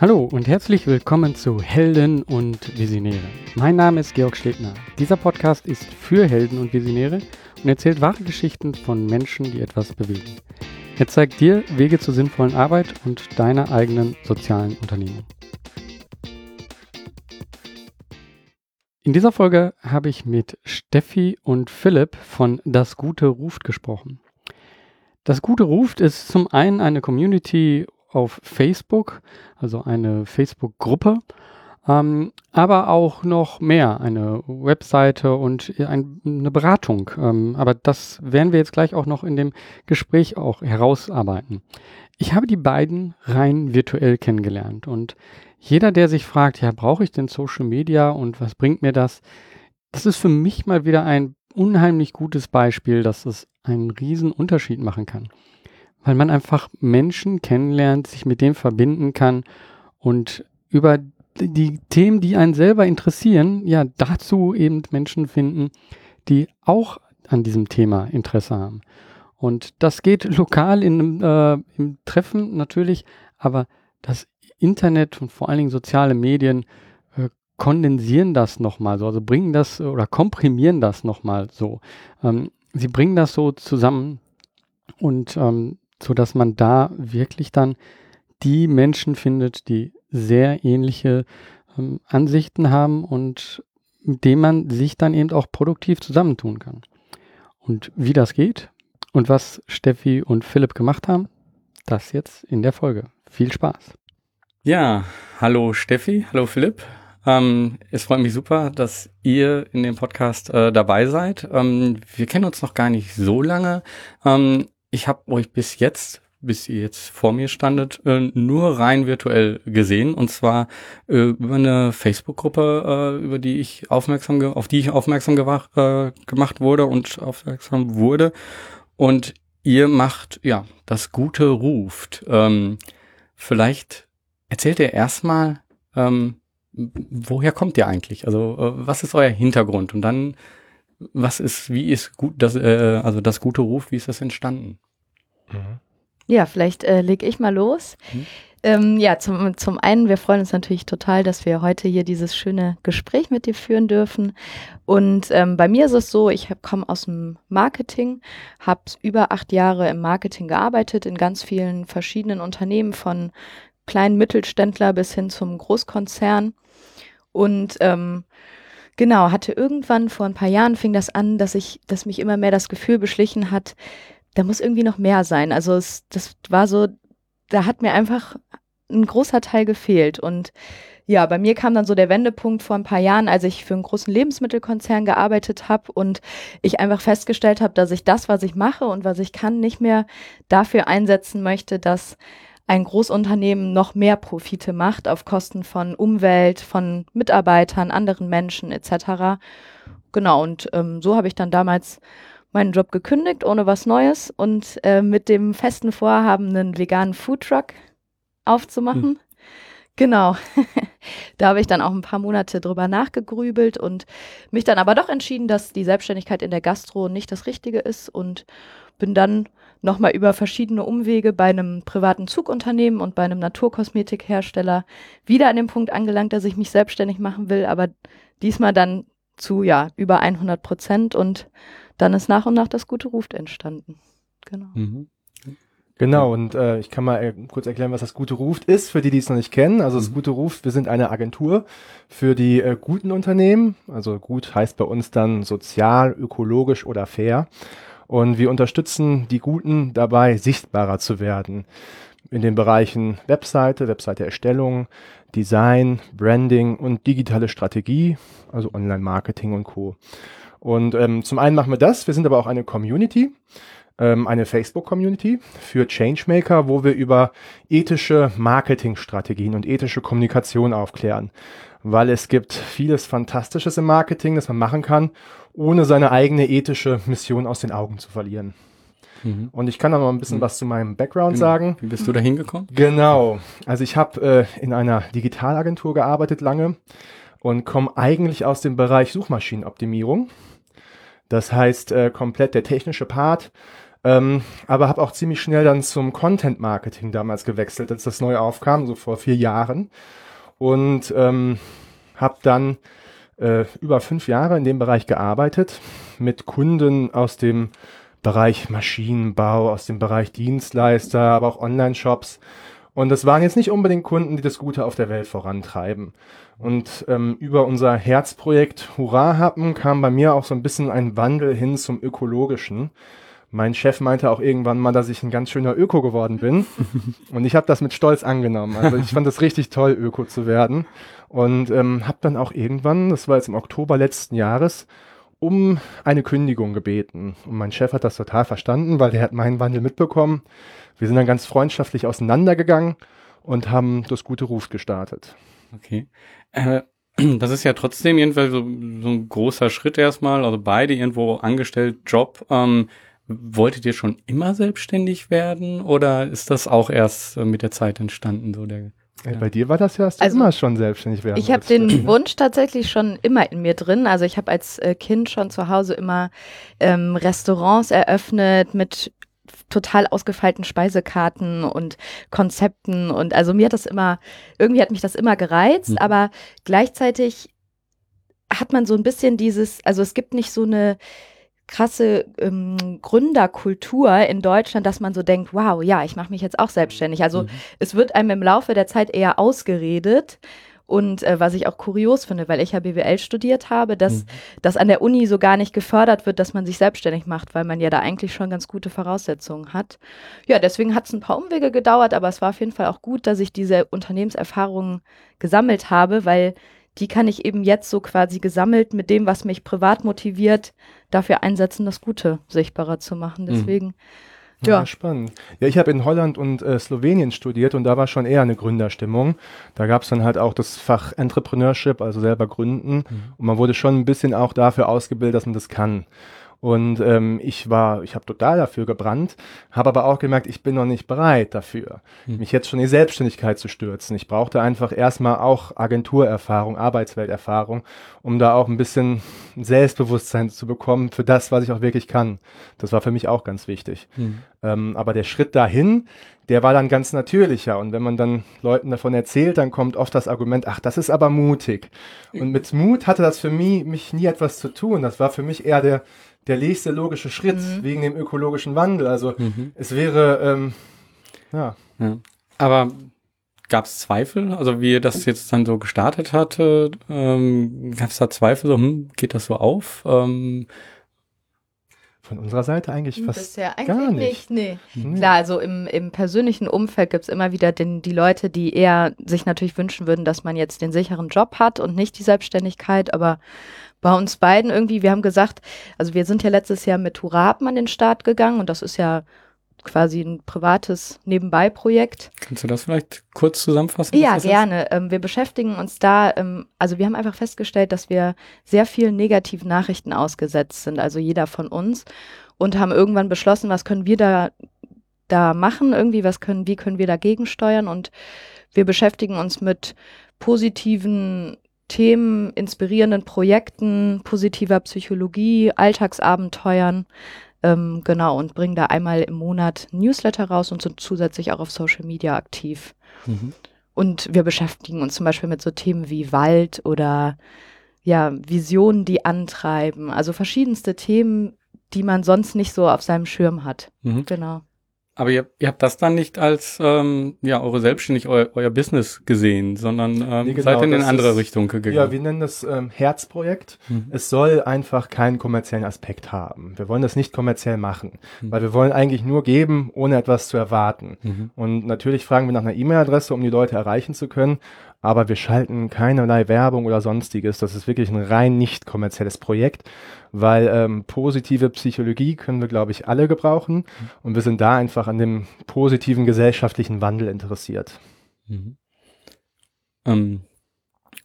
Hallo und herzlich willkommen zu Helden und Visionäre. Mein Name ist Georg Stegner. Dieser Podcast ist für Helden und Visionäre und erzählt wahre Geschichten von Menschen, die etwas bewegen. Er zeigt dir Wege zur sinnvollen Arbeit und deiner eigenen sozialen Unternehmung. In dieser Folge habe ich mit Steffi und Philipp von Das Gute ruft gesprochen. Das Gute ruft ist zum einen eine Community auf Facebook, also eine Facebook-Gruppe, ähm, aber auch noch mehr, eine Webseite und ein, eine Beratung. Ähm, aber das werden wir jetzt gleich auch noch in dem Gespräch auch herausarbeiten. Ich habe die beiden rein virtuell kennengelernt und jeder, der sich fragt, ja, brauche ich denn Social Media und was bringt mir das? Das ist für mich mal wieder ein unheimlich gutes Beispiel, dass es einen riesen Unterschied machen kann weil man einfach Menschen kennenlernt, sich mit dem verbinden kann und über die Themen, die einen selber interessieren, ja, dazu eben Menschen finden, die auch an diesem Thema Interesse haben. Und das geht lokal in, äh, im Treffen natürlich, aber das Internet und vor allen Dingen soziale Medien äh, kondensieren das nochmal so, also bringen das oder komprimieren das nochmal so. Ähm, sie bringen das so zusammen und ähm, so dass man da wirklich dann die Menschen findet, die sehr ähnliche ähm, Ansichten haben und mit denen man sich dann eben auch produktiv zusammentun kann. Und wie das geht und was Steffi und Philipp gemacht haben, das jetzt in der Folge. Viel Spaß. Ja, hallo Steffi, hallo Philipp. Ähm, es freut mich super, dass ihr in dem Podcast äh, dabei seid. Ähm, wir kennen uns noch gar nicht so lange. Ähm, ich habe euch bis jetzt, bis ihr jetzt vor mir standet, äh, nur rein virtuell gesehen und zwar äh, über eine Facebook-Gruppe, äh, über die ich aufmerksam, auf die ich aufmerksam gemacht wurde und aufmerksam wurde. Und ihr macht, ja, das Gute ruft. Ähm, vielleicht erzählt ihr erstmal, ähm, woher kommt ihr eigentlich? Also was ist euer Hintergrund? Und dann was ist, wie ist gut, das, äh, also das gute Ruf, wie ist das entstanden? Mhm. Ja, vielleicht äh, lege ich mal los. Mhm. Ähm, ja, zum, zum einen, wir freuen uns natürlich total, dass wir heute hier dieses schöne Gespräch mit dir führen dürfen. Und ähm, bei mir ist es so, ich komme aus dem Marketing, habe über acht Jahre im Marketing gearbeitet, in ganz vielen verschiedenen Unternehmen, von kleinen Mittelständler bis hin zum Großkonzern. Und ähm, Genau, hatte irgendwann vor ein paar Jahren fing das an, dass ich, dass mich immer mehr das Gefühl beschlichen hat, da muss irgendwie noch mehr sein. Also es, das war so, da hat mir einfach ein großer Teil gefehlt. Und ja, bei mir kam dann so der Wendepunkt vor ein paar Jahren, als ich für einen großen Lebensmittelkonzern gearbeitet habe und ich einfach festgestellt habe, dass ich das, was ich mache und was ich kann, nicht mehr dafür einsetzen möchte, dass ein Großunternehmen noch mehr Profite macht auf Kosten von Umwelt, von Mitarbeitern, anderen Menschen etc. Genau, und ähm, so habe ich dann damals meinen Job gekündigt, ohne was Neues und äh, mit dem festen Vorhaben, einen veganen Foodtruck aufzumachen. Hm. Genau. da habe ich dann auch ein paar Monate drüber nachgegrübelt und mich dann aber doch entschieden, dass die Selbstständigkeit in der Gastro nicht das Richtige ist und bin dann nochmal über verschiedene Umwege bei einem privaten Zugunternehmen und bei einem Naturkosmetikhersteller wieder an dem Punkt angelangt, dass ich mich selbstständig machen will, aber diesmal dann zu ja über 100 Prozent und dann ist nach und nach das gute Ruft entstanden. Genau. Mhm. Genau, und äh, ich kann mal äh, kurz erklären, was das Gute Ruft ist, für die, die es noch nicht kennen. Also das mhm. Gute Ruft, wir sind eine Agentur für die äh, guten Unternehmen. Also gut heißt bei uns dann sozial, ökologisch oder fair. Und wir unterstützen die Guten dabei, sichtbarer zu werden in den Bereichen Webseite, Webseite-Erstellung, Design, Branding und digitale Strategie, also Online-Marketing und Co. Und ähm, zum einen machen wir das, wir sind aber auch eine Community, ähm, eine Facebook-Community für Changemaker, wo wir über ethische Marketingstrategien und ethische Kommunikation aufklären. Weil es gibt vieles Fantastisches im Marketing, das man machen kann ohne seine eigene ethische Mission aus den Augen zu verlieren. Mhm. Und ich kann noch mal ein bisschen mhm. was zu meinem Background genau. sagen. Wie bist du da hingekommen? Genau. Also ich habe äh, in einer Digitalagentur gearbeitet lange und komme eigentlich aus dem Bereich Suchmaschinenoptimierung. Das heißt, äh, komplett der technische Part Ähm, aber habe auch ziemlich schnell dann zum Content Marketing damals gewechselt, als das neu aufkam, so vor vier Jahren. Und ähm, habe dann äh, über fünf Jahre in dem Bereich gearbeitet, mit Kunden aus dem Bereich Maschinenbau, aus dem Bereich Dienstleister, aber auch Online-Shops. Und das waren jetzt nicht unbedingt Kunden, die das Gute auf der Welt vorantreiben. Und ähm, über unser Herzprojekt Hurra Happen kam bei mir auch so ein bisschen ein Wandel hin zum Ökologischen. Mein Chef meinte auch irgendwann mal, dass ich ein ganz schöner Öko geworden bin. und ich habe das mit Stolz angenommen. Also ich fand das richtig toll, Öko zu werden. Und ähm, habe dann auch irgendwann, das war jetzt im Oktober letzten Jahres, um eine Kündigung gebeten. Und mein Chef hat das total verstanden, weil er hat meinen Wandel mitbekommen. Wir sind dann ganz freundschaftlich auseinandergegangen und haben das gute Ruf gestartet. Okay. Äh, das ist ja trotzdem jedenfalls so, so ein großer Schritt erstmal. Also beide irgendwo angestellt, Job. Ähm, Wolltet ihr schon immer selbstständig werden oder ist das auch erst äh, mit der Zeit entstanden, so der ja. Bei dir war das ja, du also, immer schon selbstständig werden Ich habe den Wunsch tatsächlich schon immer in mir drin. Also ich habe als äh, Kind schon zu Hause immer ähm, Restaurants eröffnet mit total ausgefeilten Speisekarten und Konzepten und also mir hat das immer, irgendwie hat mich das immer gereizt, mhm. aber gleichzeitig hat man so ein bisschen dieses, also es gibt nicht so eine krasse ähm, Gründerkultur in Deutschland, dass man so denkt, wow, ja, ich mache mich jetzt auch selbstständig. Also mhm. es wird einem im Laufe der Zeit eher ausgeredet. Und äh, was ich auch kurios finde, weil ich ja BWL studiert habe, dass mhm. das an der Uni so gar nicht gefördert wird, dass man sich selbstständig macht, weil man ja da eigentlich schon ganz gute Voraussetzungen hat. Ja, deswegen hat es ein paar Umwege gedauert, aber es war auf jeden Fall auch gut, dass ich diese Unternehmenserfahrungen gesammelt habe, weil die kann ich eben jetzt so quasi gesammelt mit dem, was mich privat motiviert, dafür einsetzen, das Gute sichtbarer zu machen. Mhm. Deswegen. Mhm. Ja. ja. spannend. Ja, ich habe in Holland und äh, Slowenien studiert und da war schon eher eine Gründerstimmung. Da gab es dann halt auch das Fach Entrepreneurship, also selber gründen. Mhm. Und man wurde schon ein bisschen auch dafür ausgebildet, dass man das kann. Und ähm, ich war, ich habe total dafür gebrannt, habe aber auch gemerkt, ich bin noch nicht bereit dafür, hm. mich jetzt schon in die Selbstständigkeit zu stürzen. Ich brauchte einfach erstmal auch Agenturerfahrung, Arbeitswelterfahrung, um da auch ein bisschen Selbstbewusstsein zu bekommen für das, was ich auch wirklich kann. Das war für mich auch ganz wichtig. Hm. Ähm, aber der Schritt dahin, der war dann ganz natürlicher. Und wenn man dann Leuten davon erzählt, dann kommt oft das Argument, ach, das ist aber mutig. Und mit Mut hatte das für mich, mich nie etwas zu tun. Das war für mich eher der, der nächste logische Schritt mhm. wegen dem ökologischen Wandel. Also mhm. es wäre, ähm, ja. ja. Aber gab es Zweifel? Also wie ihr das jetzt dann so gestartet hatte, ähm, gab es da Zweifel? So, hm, geht das so auf? Ähm, von unserer Seite eigentlich fast Bisher eigentlich gar nicht. nicht. Nee. nee. Klar, also im, im persönlichen Umfeld gibt es immer wieder den, die Leute, die eher sich natürlich wünschen würden, dass man jetzt den sicheren Job hat und nicht die Selbstständigkeit, aber bei uns beiden irgendwie, wir haben gesagt, also wir sind ja letztes Jahr mit Hurraben an den Start gegangen und das ist ja quasi ein privates Nebenbei-Projekt. Kannst du das vielleicht kurz zusammenfassen? Ja, gerne. Ähm, wir beschäftigen uns da, ähm, also wir haben einfach festgestellt, dass wir sehr vielen negativen Nachrichten ausgesetzt sind, also jeder von uns, und haben irgendwann beschlossen, was können wir da, da machen, irgendwie, was können, wie können wir dagegen steuern und wir beschäftigen uns mit positiven Themen, inspirierenden Projekten, positiver Psychologie, Alltagsabenteuern. Ähm, genau, und bringen da einmal im Monat Newsletter raus und sind zusätzlich auch auf Social Media aktiv. Mhm. Und wir beschäftigen uns zum Beispiel mit so Themen wie Wald oder ja, Visionen, die antreiben. Also verschiedenste Themen, die man sonst nicht so auf seinem Schirm hat. Mhm. Genau. Aber ihr, ihr habt das dann nicht als ähm, ja eure selbstständig eu, euer Business gesehen, sondern ähm, nee, genau, seid in eine andere ist, Richtung gegangen. Ja, wir nennen das ähm, Herzprojekt. Mhm. Es soll einfach keinen kommerziellen Aspekt haben. Wir wollen das nicht kommerziell machen, mhm. weil wir wollen eigentlich nur geben, ohne etwas zu erwarten. Mhm. Und natürlich fragen wir nach einer E-Mail-Adresse, um die Leute erreichen zu können aber wir schalten keinerlei Werbung oder sonstiges. Das ist wirklich ein rein nicht kommerzielles Projekt, weil ähm, positive Psychologie können wir, glaube ich, alle gebrauchen und wir sind da einfach an dem positiven gesellschaftlichen Wandel interessiert. Mhm. Ähm,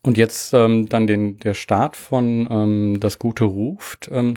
und jetzt ähm, dann den, der Start von ähm, Das Gute ruft. Ähm,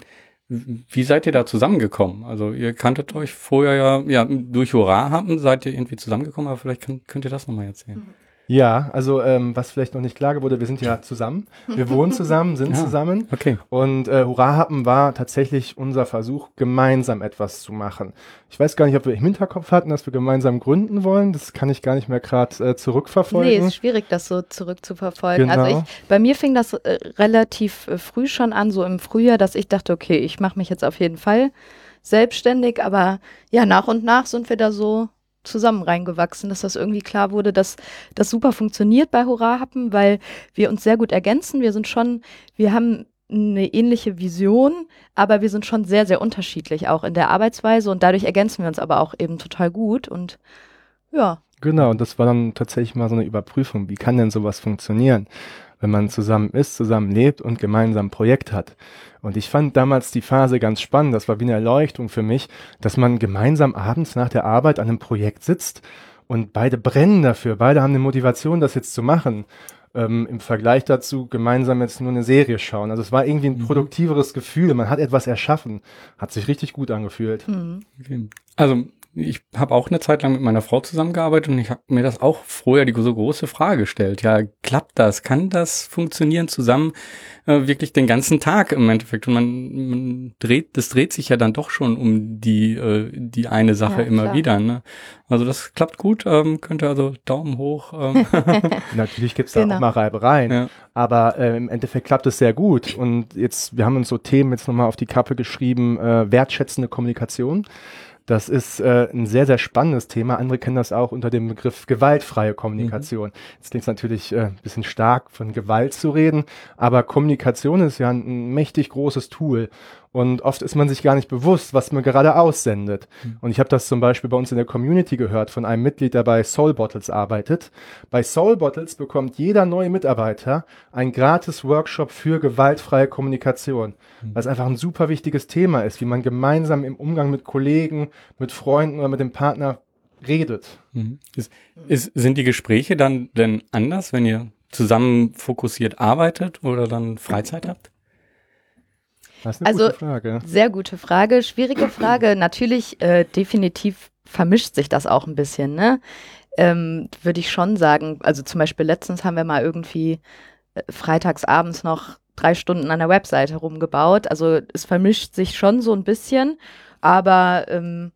wie seid ihr da zusammengekommen? Also ihr kanntet euch vorher ja, ja durch Hurra haben, seid ihr irgendwie zusammengekommen, aber vielleicht könnt, könnt ihr das nochmal erzählen. Ja, also ähm, was vielleicht noch nicht klar wurde, wir sind ja zusammen. Wir wohnen zusammen, sind Ja, zusammen. Okay. Und äh, Hurra-Happen war tatsächlich unser Versuch, gemeinsam etwas zu machen. Ich weiß gar nicht, ob wir im Hinterkopf hatten, dass wir gemeinsam gründen wollen. Das kann ich gar nicht mehr gerade äh, zurückverfolgen. Nee, ist schwierig, das so zurückzuverfolgen. Genau. Also ich, bei mir fing das äh, relativ äh, früh schon an, so im Frühjahr, dass ich dachte, okay, ich mache mich jetzt auf jeden Fall selbstständig, aber ja, nach und nach sind wir da so zusammen reingewachsen, dass das irgendwie klar wurde, dass das super funktioniert bei Hurra Happen, weil wir uns sehr gut ergänzen. Wir sind schon, wir haben eine ähnliche Vision, aber wir sind schon sehr, sehr unterschiedlich auch in der Arbeitsweise und dadurch ergänzen wir uns aber auch eben total gut und ja. Genau, und das war dann tatsächlich mal so eine Überprüfung. Wie kann denn sowas funktionieren, wenn man zusammen ist, zusammen lebt und gemeinsam ein Projekt hat? Und ich fand damals die Phase ganz spannend. Das war wie eine Erleuchtung für mich, dass man gemeinsam abends nach der Arbeit an einem Projekt sitzt und beide brennen dafür. Beide haben eine Motivation, das jetzt zu machen. Ähm, Im Vergleich dazu gemeinsam jetzt nur eine Serie schauen. Also es war irgendwie ein produktiveres Gefühl. Man hat etwas erschaffen. Hat sich richtig gut angefühlt. Hm. Okay. Also ich habe auch eine Zeit lang mit meiner Frau zusammengearbeitet und ich habe mir das auch vorher die so große Frage gestellt. Ja, klappt das? Kann das funktionieren zusammen äh, wirklich den ganzen Tag im Endeffekt? Und man, man dreht, das dreht sich ja dann doch schon um die äh, die eine Sache Ja, immer klar. wieder. Ne? Also das klappt gut. Ähm, könnte also Daumen hoch. Ähm, Natürlich gibt's da Genau. auch mal Reibereien, Ja. aber äh, im Endeffekt klappt es sehr gut. Und jetzt, wir haben uns so Themen jetzt nochmal auf die Kappe geschrieben, äh, wertschätzende Kommunikation. Das ist äh, ein sehr, sehr spannendes Thema. Andere kennen das auch unter dem Begriff gewaltfreie Kommunikation. Jetzt klingt es natürlich äh, ein bisschen stark, von Gewalt zu reden, aber Kommunikation ist ja ein, ein mächtig großes Tool. Und oft ist man sich gar nicht bewusst, was man gerade aussendet. Und ich habe das zum Beispiel bei uns in der Community gehört von einem Mitglied, der bei Soul Bottles arbeitet. Bei Soul Bottles bekommt jeder neue Mitarbeiter einen gratis Workshop für gewaltfreie Kommunikation, weil es einfach ein super wichtiges Thema ist, wie man gemeinsam im Umgang mit Kollegen, mit Freunden oder mit dem Partner redet. Mhm. Ist, ist, sind die Gespräche dann denn anders, wenn ihr zusammen fokussiert arbeitet oder dann Freizeit habt? Das ist eine Also- gute Frage. Sehr gute Frage, schwierige Frage. Natürlich, äh, definitiv vermischt sich das auch ein bisschen, ne? Ähm, Würde ich schon sagen. Also zum Beispiel letztens haben wir mal irgendwie äh, freitags abends noch drei Stunden an der Webseite rumgebaut. Also es vermischt sich schon so ein bisschen, aber ähm,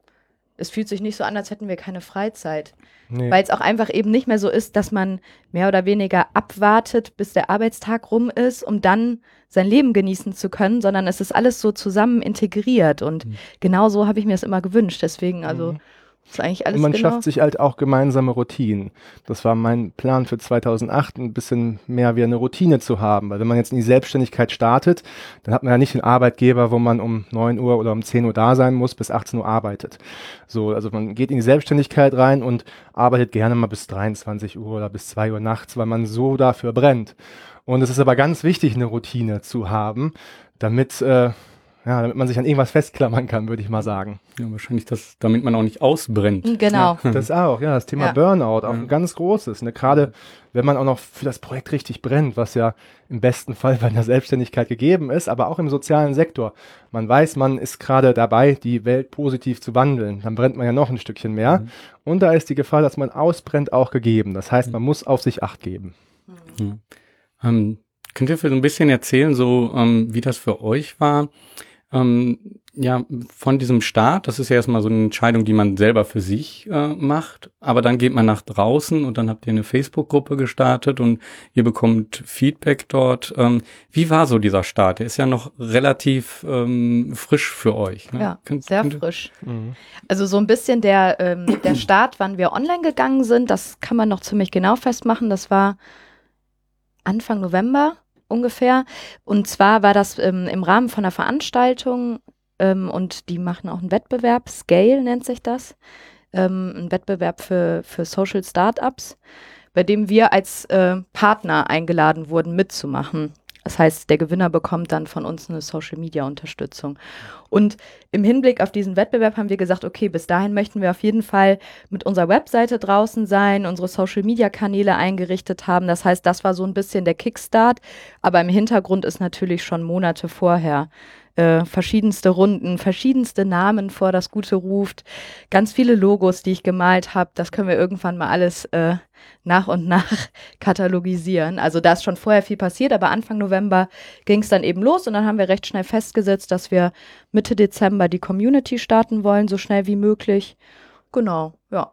es fühlt sich nicht so an, als hätten wir keine Freizeit. Nee. Weil es auch einfach eben nicht mehr so ist, dass man mehr oder weniger abwartet, bis der Arbeitstag rum ist, um dann sein Leben genießen zu können, sondern es ist alles so zusammen integriert. Und Mhm. genau so habe ich mir das immer gewünscht. Deswegen, also, Mhm. Ist eigentlich alles Und man genau. schafft sich halt auch gemeinsame Routinen. Das war mein Plan für 2008, ein bisschen mehr wie eine Routine zu haben. Weil wenn man jetzt in die Selbstständigkeit startet, dann hat man ja nicht den Arbeitgeber, wo man um 9 Uhr oder um 10 Uhr da sein muss, bis 18 Uhr arbeitet. So, also man geht in die Selbstständigkeit rein und arbeitet gerne mal bis 23 Uhr oder bis 2 Uhr nachts, weil man so dafür brennt. Und es ist aber ganz wichtig, eine Routine zu haben, damit, äh, ja, damit man sich an irgendwas festklammern kann, würde ich mal sagen. Ja, wahrscheinlich das, damit man auch nicht ausbrennt. Genau. Das auch, ja, das Thema Ja. Burnout, auch Ja. ein ganz großes. Ne? Gerade wenn man auch noch für das Projekt richtig brennt, was ja im besten Fall bei einer Selbstständigkeit gegeben ist, aber auch im sozialen Sektor. Man weiß, man ist gerade dabei, die Welt positiv zu wandeln. Dann brennt man ja noch ein Stückchen mehr. Und da ist die Gefahr, dass man ausbrennt, auch gegeben. Das heißt, man muss auf sich Acht geben. Ähm, könnt ihr für so ein bisschen erzählen, so ähm, wie das für euch war? Ähm, ja, von diesem Start, das ist ja erstmal so eine Entscheidung, die man selber für sich äh, macht, aber dann geht man nach draußen und dann habt ihr eine Facebook-Gruppe gestartet und ihr bekommt Feedback dort. Ähm, wie war so dieser Start? Der ist ja noch relativ ähm, frisch für euch. Ne? Ja, Könnt- sehr könnt ihr- frisch. Also so ein bisschen der, ähm, der Start, wann wir online gegangen sind, das kann man noch ziemlich genau festmachen. Das war Anfang November ungefähr. Und zwar war das ähm, im Rahmen von einer Veranstaltung ähm, und die machen auch einen Wettbewerb, Scale nennt sich das, ähm, ein Wettbewerb für, für Social Startups, bei dem wir als äh, Partner eingeladen wurden, mitzumachen. Das heißt, der Gewinner bekommt dann von uns eine Social-Media-Unterstützung. Und im Hinblick auf diesen Wettbewerb haben wir gesagt, okay, bis dahin möchten wir auf jeden Fall mit unserer Webseite draußen sein, unsere Social-Media-Kanäle eingerichtet haben. Das heißt, das war so ein bisschen der Kickstart. Aber im Hintergrund ist natürlich schon Monate vorher äh, verschiedenste Runden, verschiedenste Namen vor das Gute ruft, ganz viele Logos, die ich gemalt habe. Das können wir irgendwann mal alles äh, nach und nach katalogisieren. Also da ist schon vorher viel passiert, aber Anfang November ging es dann eben los und dann haben wir recht schnell festgesetzt, dass wir Mitte Dezember die Community starten wollen, so schnell wie möglich. Genau, ja.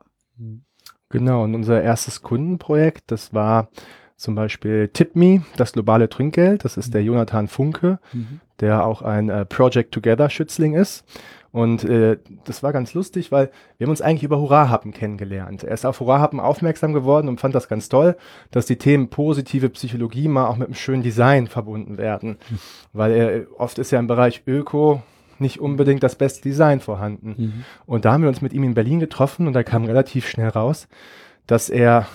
Genau, und unser erstes Kundenprojekt, das war zum Beispiel TipMe, das globale Trinkgeld. Das ist der Jonathan Funke, mhm. der auch ein äh, Project Together Schützling ist. Und äh, das war ganz lustig, weil wir haben uns eigentlich über Hurra-Happen kennengelernt. Er ist auf Hurra-Happen aufmerksam geworden und fand das ganz toll, dass die Themen positive Psychologie mal auch mit einem schönen Design verbunden werden. Mhm. Weil er, oft ist ja im Bereich Öko nicht unbedingt das beste Design vorhanden. Mhm. Und da haben wir uns mit ihm in Berlin getroffen und da kam relativ schnell raus, dass er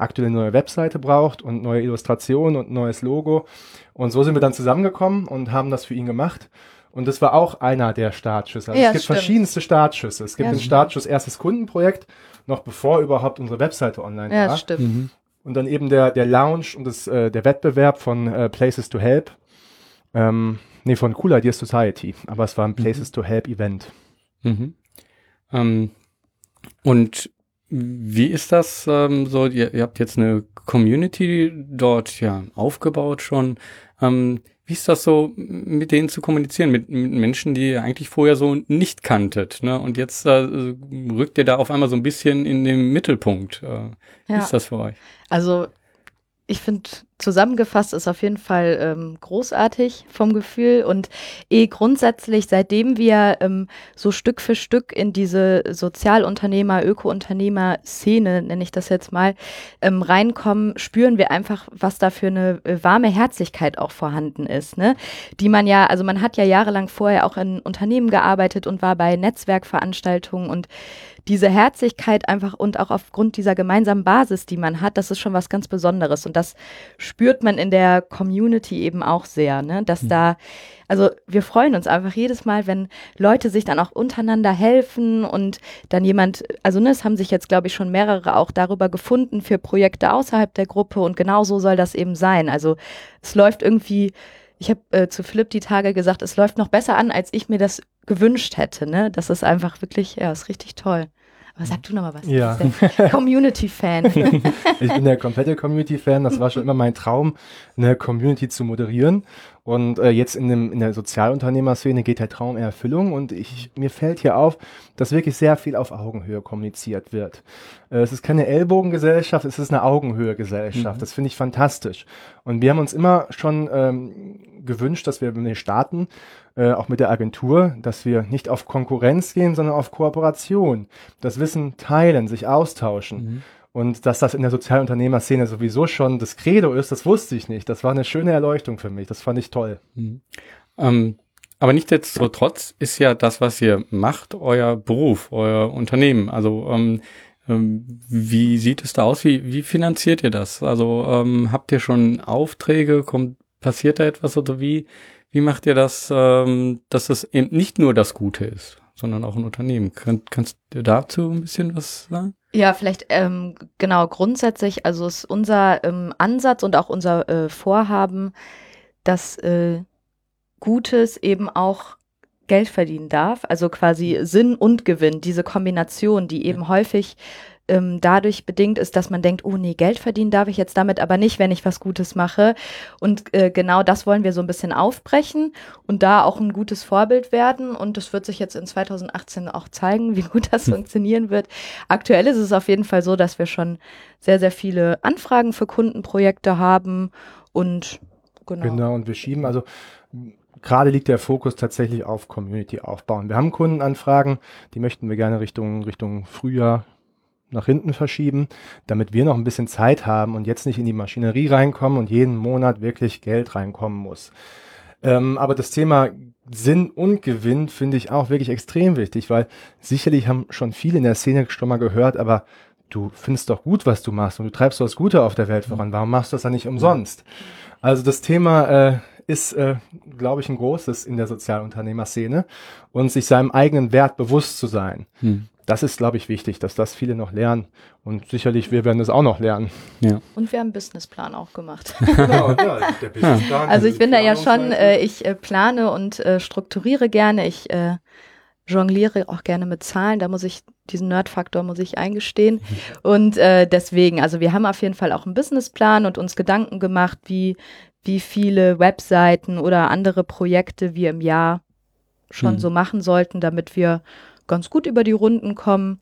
aktuell eine neue Webseite braucht und neue Illustrationen und neues Logo. Und so sind wir dann zusammengekommen und haben das für ihn gemacht. Und das war auch einer der Startschüsse. Also ja, es gibt stimmt. verschiedenste Startschüsse. Es gibt ja, den Startschuss erstes Kundenprojekt, noch bevor überhaupt unsere Webseite online ja, war. Ja, stimmt. Mhm. Und dann eben der, der Launch und das, äh, der Wettbewerb von äh, Places to Help. Ähm, nee, von Cool Ideas Society. Aber es war ein mhm. Places mhm. to Help Event. Mhm. Ähm, und wie ist das ähm, so? Ihr, ihr, habt jetzt eine Community dort ja aufgebaut schon. Ähm, wie ist das so, mit denen zu kommunizieren, mit, mit Menschen, die ihr eigentlich vorher so nicht kanntet? Ne? Und jetzt äh, rückt ihr da auf einmal so ein bisschen in den Mittelpunkt. Äh, wie ja. ist das für euch? Also ich finde, zusammengefasst ist auf jeden Fall ähm, großartig vom Gefühl und eh grundsätzlich, seitdem wir ähm, so Stück für Stück in diese Sozialunternehmer, Öko-Unternehmer-Szene, nenne ich das jetzt mal, ähm, reinkommen, spüren wir einfach, was da für eine äh, warme Herzlichkeit auch vorhanden ist, ne? Die man ja, also man hat ja jahrelang vorher auch in Unternehmen gearbeitet und war bei Netzwerkveranstaltungen und diese Herzlichkeit einfach und auch aufgrund dieser gemeinsamen Basis, die man hat, das ist schon was ganz Besonderes. Und das man in der Community eben auch sehr, ne? dass mhm. da, also wir freuen uns einfach jedes Mal, wenn Leute sich dann auch untereinander helfen und dann jemand, also ne, es haben sich jetzt, glaube ich, schon mehrere auch darüber gefunden für Projekte außerhalb der Gruppe und genau so soll das eben sein. Also es läuft irgendwie ich habe äh, zu Philipp die Tage gesagt, es läuft noch besser an, als ich mir das gewünscht hätte. Ne? Das ist einfach wirklich, ja, ist richtig toll. Aber sag du noch mal was. Ja. Community-Fan. ich bin der komplette Community-Fan. Das war schon immer mein Traum, eine Community zu moderieren. Und äh, jetzt in, dem, in der Sozialunternehmerszene geht der Traum in Erfüllung. Und ich, mir fällt hier auf, dass wirklich sehr viel auf Augenhöhe kommuniziert wird. Äh, es ist keine Ellbogengesellschaft, es ist eine Augenhöhe-Gesellschaft. Mhm. Das finde ich fantastisch. Und wir haben uns immer schon ähm, gewünscht, dass wir, wenn wir starten, äh, auch mit der Agentur, dass wir nicht auf Konkurrenz gehen, sondern auf Kooperation. Das Wissen teilen, sich austauschen. Mhm. Und dass das in der Sozialunternehmerszene sowieso schon das Credo ist, das wusste ich nicht. Das war eine schöne Erleuchtung für mich. Das fand ich toll. Mhm. Ähm, aber nichtsdestotrotz ist ja das, was ihr macht, euer Beruf, euer Unternehmen. Also ähm, ähm, wie sieht es da aus? Wie, wie finanziert ihr das? Also ähm, habt ihr schon Aufträge? Kommt, passiert da etwas oder wie? Wie macht ihr das, ähm, dass es eben nicht nur das Gute ist, sondern auch ein Unternehmen? Kann, kannst du dazu ein bisschen was sagen? Ja, vielleicht ähm, genau grundsätzlich, also ist unser ähm, Ansatz und auch unser äh, Vorhaben, dass äh, Gutes eben auch Geld verdienen darf, also quasi Sinn und Gewinn, diese Kombination, die eben häufig ähm, dadurch bedingt ist, dass man denkt, oh nee, Geld verdienen darf ich jetzt damit aber nicht, wenn ich was Gutes mache. Und äh, genau das wollen wir so ein bisschen aufbrechen und da auch ein gutes Vorbild werden. Und das wird sich jetzt in 2018 auch zeigen, wie gut das hm. funktionieren wird. Aktuell ist es auf jeden Fall so, dass wir schon sehr, sehr viele Anfragen für Kundenprojekte haben und genau. Genau, und wir schieben also gerade liegt der Fokus tatsächlich auf Community aufbauen. Wir haben Kundenanfragen, die möchten wir gerne Richtung, Richtung Frühjahr, nach hinten verschieben, damit wir noch ein bisschen Zeit haben und jetzt nicht in die Maschinerie reinkommen und jeden Monat wirklich Geld reinkommen muss. Ähm, aber das Thema Sinn und Gewinn finde ich auch wirklich extrem wichtig, weil sicherlich haben schon viele in der Szene schon mal gehört, aber du findest doch gut, was du machst und du treibst doch das Gute auf der Welt voran. Warum machst du das dann nicht umsonst? Also das Thema äh, ist, äh, glaube ich, ein großes in der Sozialunternehmerszene und sich seinem eigenen Wert bewusst zu sein. Hm. Das ist, glaube ich, wichtig, dass das viele noch lernen. Und sicherlich, wir werden das auch noch lernen. Ja. Und wir haben einen Businessplan auch gemacht. genau, ja, der Businessplan. Also ich bin da ja schon, äh, ich äh, plane und äh, strukturiere gerne. Ich äh, jongliere auch gerne mit Zahlen. Da muss ich diesen Nerd-Faktor muss ich eingestehen. Und äh, deswegen, also wir haben auf jeden Fall auch einen Businessplan und uns Gedanken gemacht, wie wie viele Webseiten oder andere Projekte wir im Jahr schon hm. so machen sollten, damit wir ganz gut über die Runden kommen.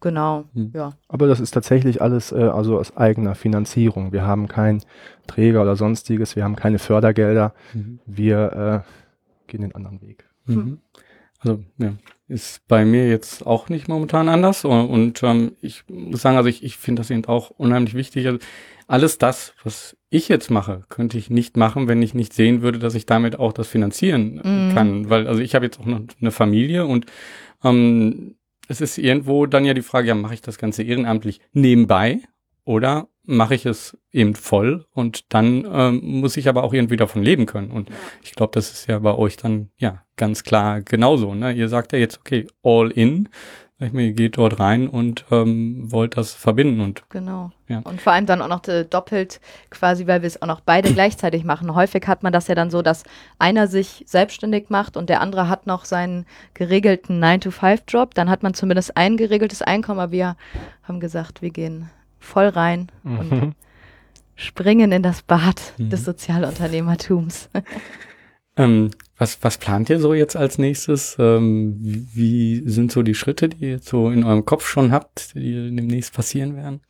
Genau, hm. ja. Aber das ist tatsächlich alles äh, also aus eigener Finanzierung. Wir haben keinen Träger oder sonstiges, wir haben keine Fördergelder. Mhm. Wir äh, gehen den anderen Weg. Mhm. Also ja, ist bei mir jetzt auch nicht momentan anders und, und ähm, ich muss sagen, also ich, ich finde das eben auch unheimlich wichtig. Also alles das, was ich jetzt mache, könnte ich nicht machen, wenn ich nicht sehen würde, dass ich damit auch das finanzieren mhm. kann. Weil, also ich habe jetzt auch noch eine Familie und ähm, es ist irgendwo dann ja die Frage, ja, mache ich das Ganze ehrenamtlich nebenbei oder mache ich es eben voll und dann ähm, muss ich aber auch irgendwie davon leben können. Und ich glaube, das ist ja bei euch dann ja ganz klar genauso. Ne? Ihr sagt ja jetzt, okay, all in. Ihr geht dort rein und ähm, wollt das verbinden und genau. Ja. Und vor allem dann auch noch äh, doppelt quasi, weil wir es auch noch beide gleichzeitig machen. Häufig hat man das ja dann so, dass einer sich selbstständig macht und der andere hat noch seinen geregelten 9-to-5-Job. Dann hat man zumindest ein geregeltes Einkommen, aber wir haben gesagt, wir gehen voll rein mhm. und springen in das Bad mhm. des Sozialunternehmertums. ähm, was, was plant ihr so jetzt als nächstes? Ähm, wie, sind so die Schritte, die ihr so in eurem Kopf schon habt, die demnächst passieren werden?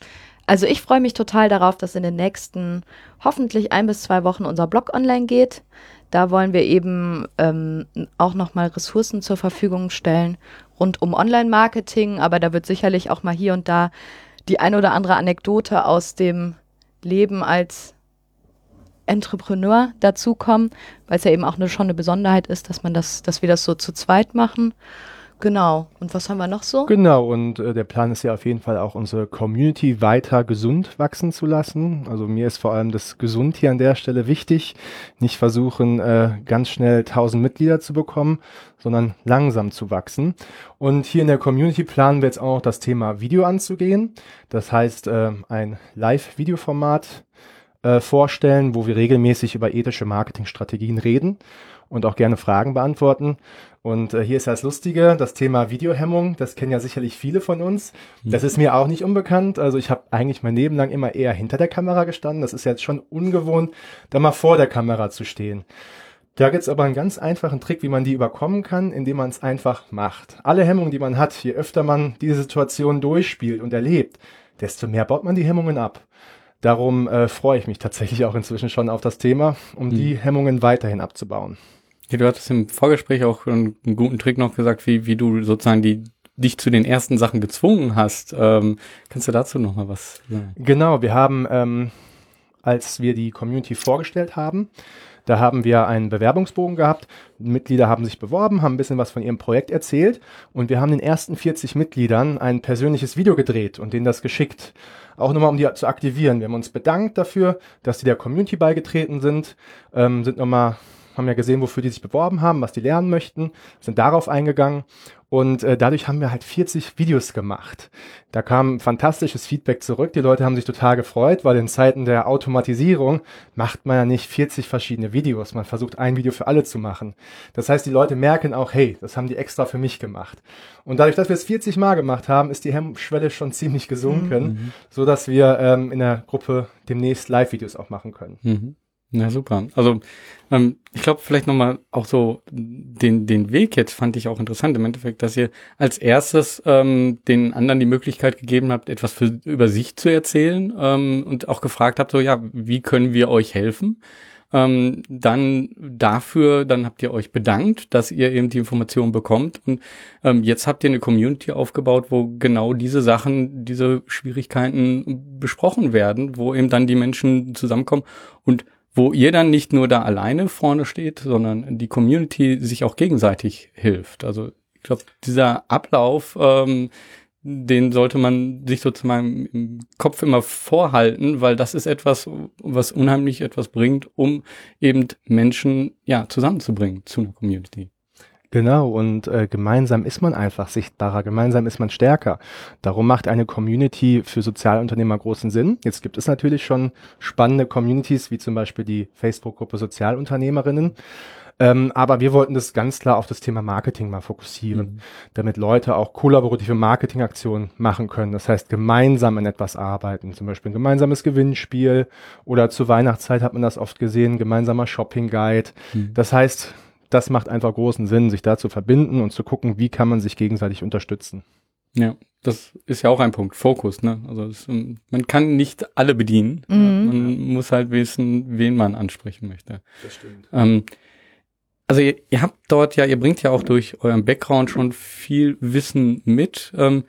Also ich freue mich total darauf, dass in den nächsten hoffentlich ein bis zwei Wochen unser Blog online geht. Da wollen wir eben ähm, auch nochmal Ressourcen zur Verfügung stellen rund um Online-Marketing, aber da wird sicherlich auch mal hier und da die ein oder andere Anekdote aus dem Leben als Entrepreneur dazukommen, weil es ja eben auch eine, schon eine Besonderheit ist, dass man das, dass wir das so zu zweit machen. Genau. Und was haben wir noch so? Genau. Und äh, der Plan ist ja auf jeden Fall auch unsere Community weiter gesund wachsen zu lassen. Also mir ist vor allem das Gesund hier an der Stelle wichtig. Nicht versuchen, äh, ganz schnell 1000 Mitglieder zu bekommen, sondern langsam zu wachsen. Und hier in der Community planen wir jetzt auch das Thema Video anzugehen. Das heißt, äh, ein Live-Videoformat äh, vorstellen, wo wir regelmäßig über ethische Marketingstrategien reden und auch gerne Fragen beantworten. Und äh, hier ist das Lustige, das Thema Videohemmung, das kennen ja sicherlich viele von uns. Das ist mir auch nicht unbekannt. Also ich habe eigentlich mein Leben lang immer eher hinter der Kamera gestanden. Das ist jetzt schon ungewohnt, da mal vor der Kamera zu stehen. Da gibt's aber einen ganz einfachen Trick, wie man die überkommen kann, indem man es einfach macht. Alle Hemmungen, die man hat, je öfter man diese Situation durchspielt und erlebt, desto mehr baut man die Hemmungen ab. Darum äh, freue ich mich tatsächlich auch inzwischen schon auf das Thema, um mhm. die Hemmungen weiterhin abzubauen. Ja, du hattest im Vorgespräch auch einen, einen guten Trick noch gesagt, wie, wie du sozusagen die dich zu den ersten Sachen gezwungen hast. Ähm, kannst du dazu noch mal was sagen? Genau, wir haben, ähm, als wir die Community vorgestellt haben, da haben wir einen Bewerbungsbogen gehabt. Mitglieder haben sich beworben, haben ein bisschen was von ihrem Projekt erzählt und wir haben den ersten 40 Mitgliedern ein persönliches Video gedreht und denen das geschickt. Auch nochmal, um die zu aktivieren. Wir haben uns bedankt dafür, dass die der Community beigetreten sind, ähm, sind nochmal haben ja gesehen, wofür die sich beworben haben, was die lernen möchten, sind darauf eingegangen und äh, dadurch haben wir halt 40 Videos gemacht. Da kam fantastisches Feedback zurück. Die Leute haben sich total gefreut, weil in Zeiten der Automatisierung macht man ja nicht 40 verschiedene Videos. Man versucht ein Video für alle zu machen. Das heißt, die Leute merken auch, hey, das haben die extra für mich gemacht. Und dadurch, dass wir es 40 Mal gemacht haben, ist die Hemmschwelle schon ziemlich gesunken, mhm. so dass wir ähm, in der Gruppe demnächst Live-Videos auch machen können. Mhm. Ja, super. Also ähm, ich glaube vielleicht nochmal auch so den, den Weg jetzt fand ich auch interessant im Endeffekt, dass ihr als erstes ähm, den anderen die Möglichkeit gegeben habt, etwas für, über sich zu erzählen ähm, und auch gefragt habt, so ja, wie können wir euch helfen? Ähm, dann dafür, dann habt ihr euch bedankt, dass ihr eben die Informationen bekommt und ähm, jetzt habt ihr eine Community aufgebaut, wo genau diese Sachen, diese Schwierigkeiten besprochen werden, wo eben dann die Menschen zusammenkommen und wo ihr dann nicht nur da alleine vorne steht, sondern die Community sich auch gegenseitig hilft. Also ich glaube, dieser Ablauf, ähm, den sollte man sich sozusagen im Kopf immer vorhalten, weil das ist etwas, was unheimlich etwas bringt, um eben Menschen ja zusammenzubringen zu einer Community. Genau, und äh, gemeinsam ist man einfach sichtbarer, gemeinsam ist man stärker. Darum macht eine Community für Sozialunternehmer großen Sinn. Jetzt gibt es natürlich schon spannende Communities, wie zum Beispiel die Facebook-Gruppe Sozialunternehmerinnen. Ähm, aber wir wollten das ganz klar auf das Thema Marketing mal fokussieren, mhm. damit Leute auch kollaborative Marketingaktionen machen können. Das heißt, gemeinsam an etwas arbeiten, zum Beispiel ein gemeinsames Gewinnspiel oder zur Weihnachtszeit hat man das oft gesehen, gemeinsamer Shopping Guide. Mhm. Das heißt, das macht einfach großen Sinn, sich da zu verbinden und zu gucken, wie kann man sich gegenseitig unterstützen. Ja, das ist ja auch ein Punkt, Fokus, ne? Also es, man kann nicht alle bedienen. Mhm. Man muss halt wissen, wen man ansprechen möchte. Das stimmt. Ähm, also ihr, ihr, habt dort ja, ihr bringt ja auch durch euren Background schon viel Wissen mit. Ähm,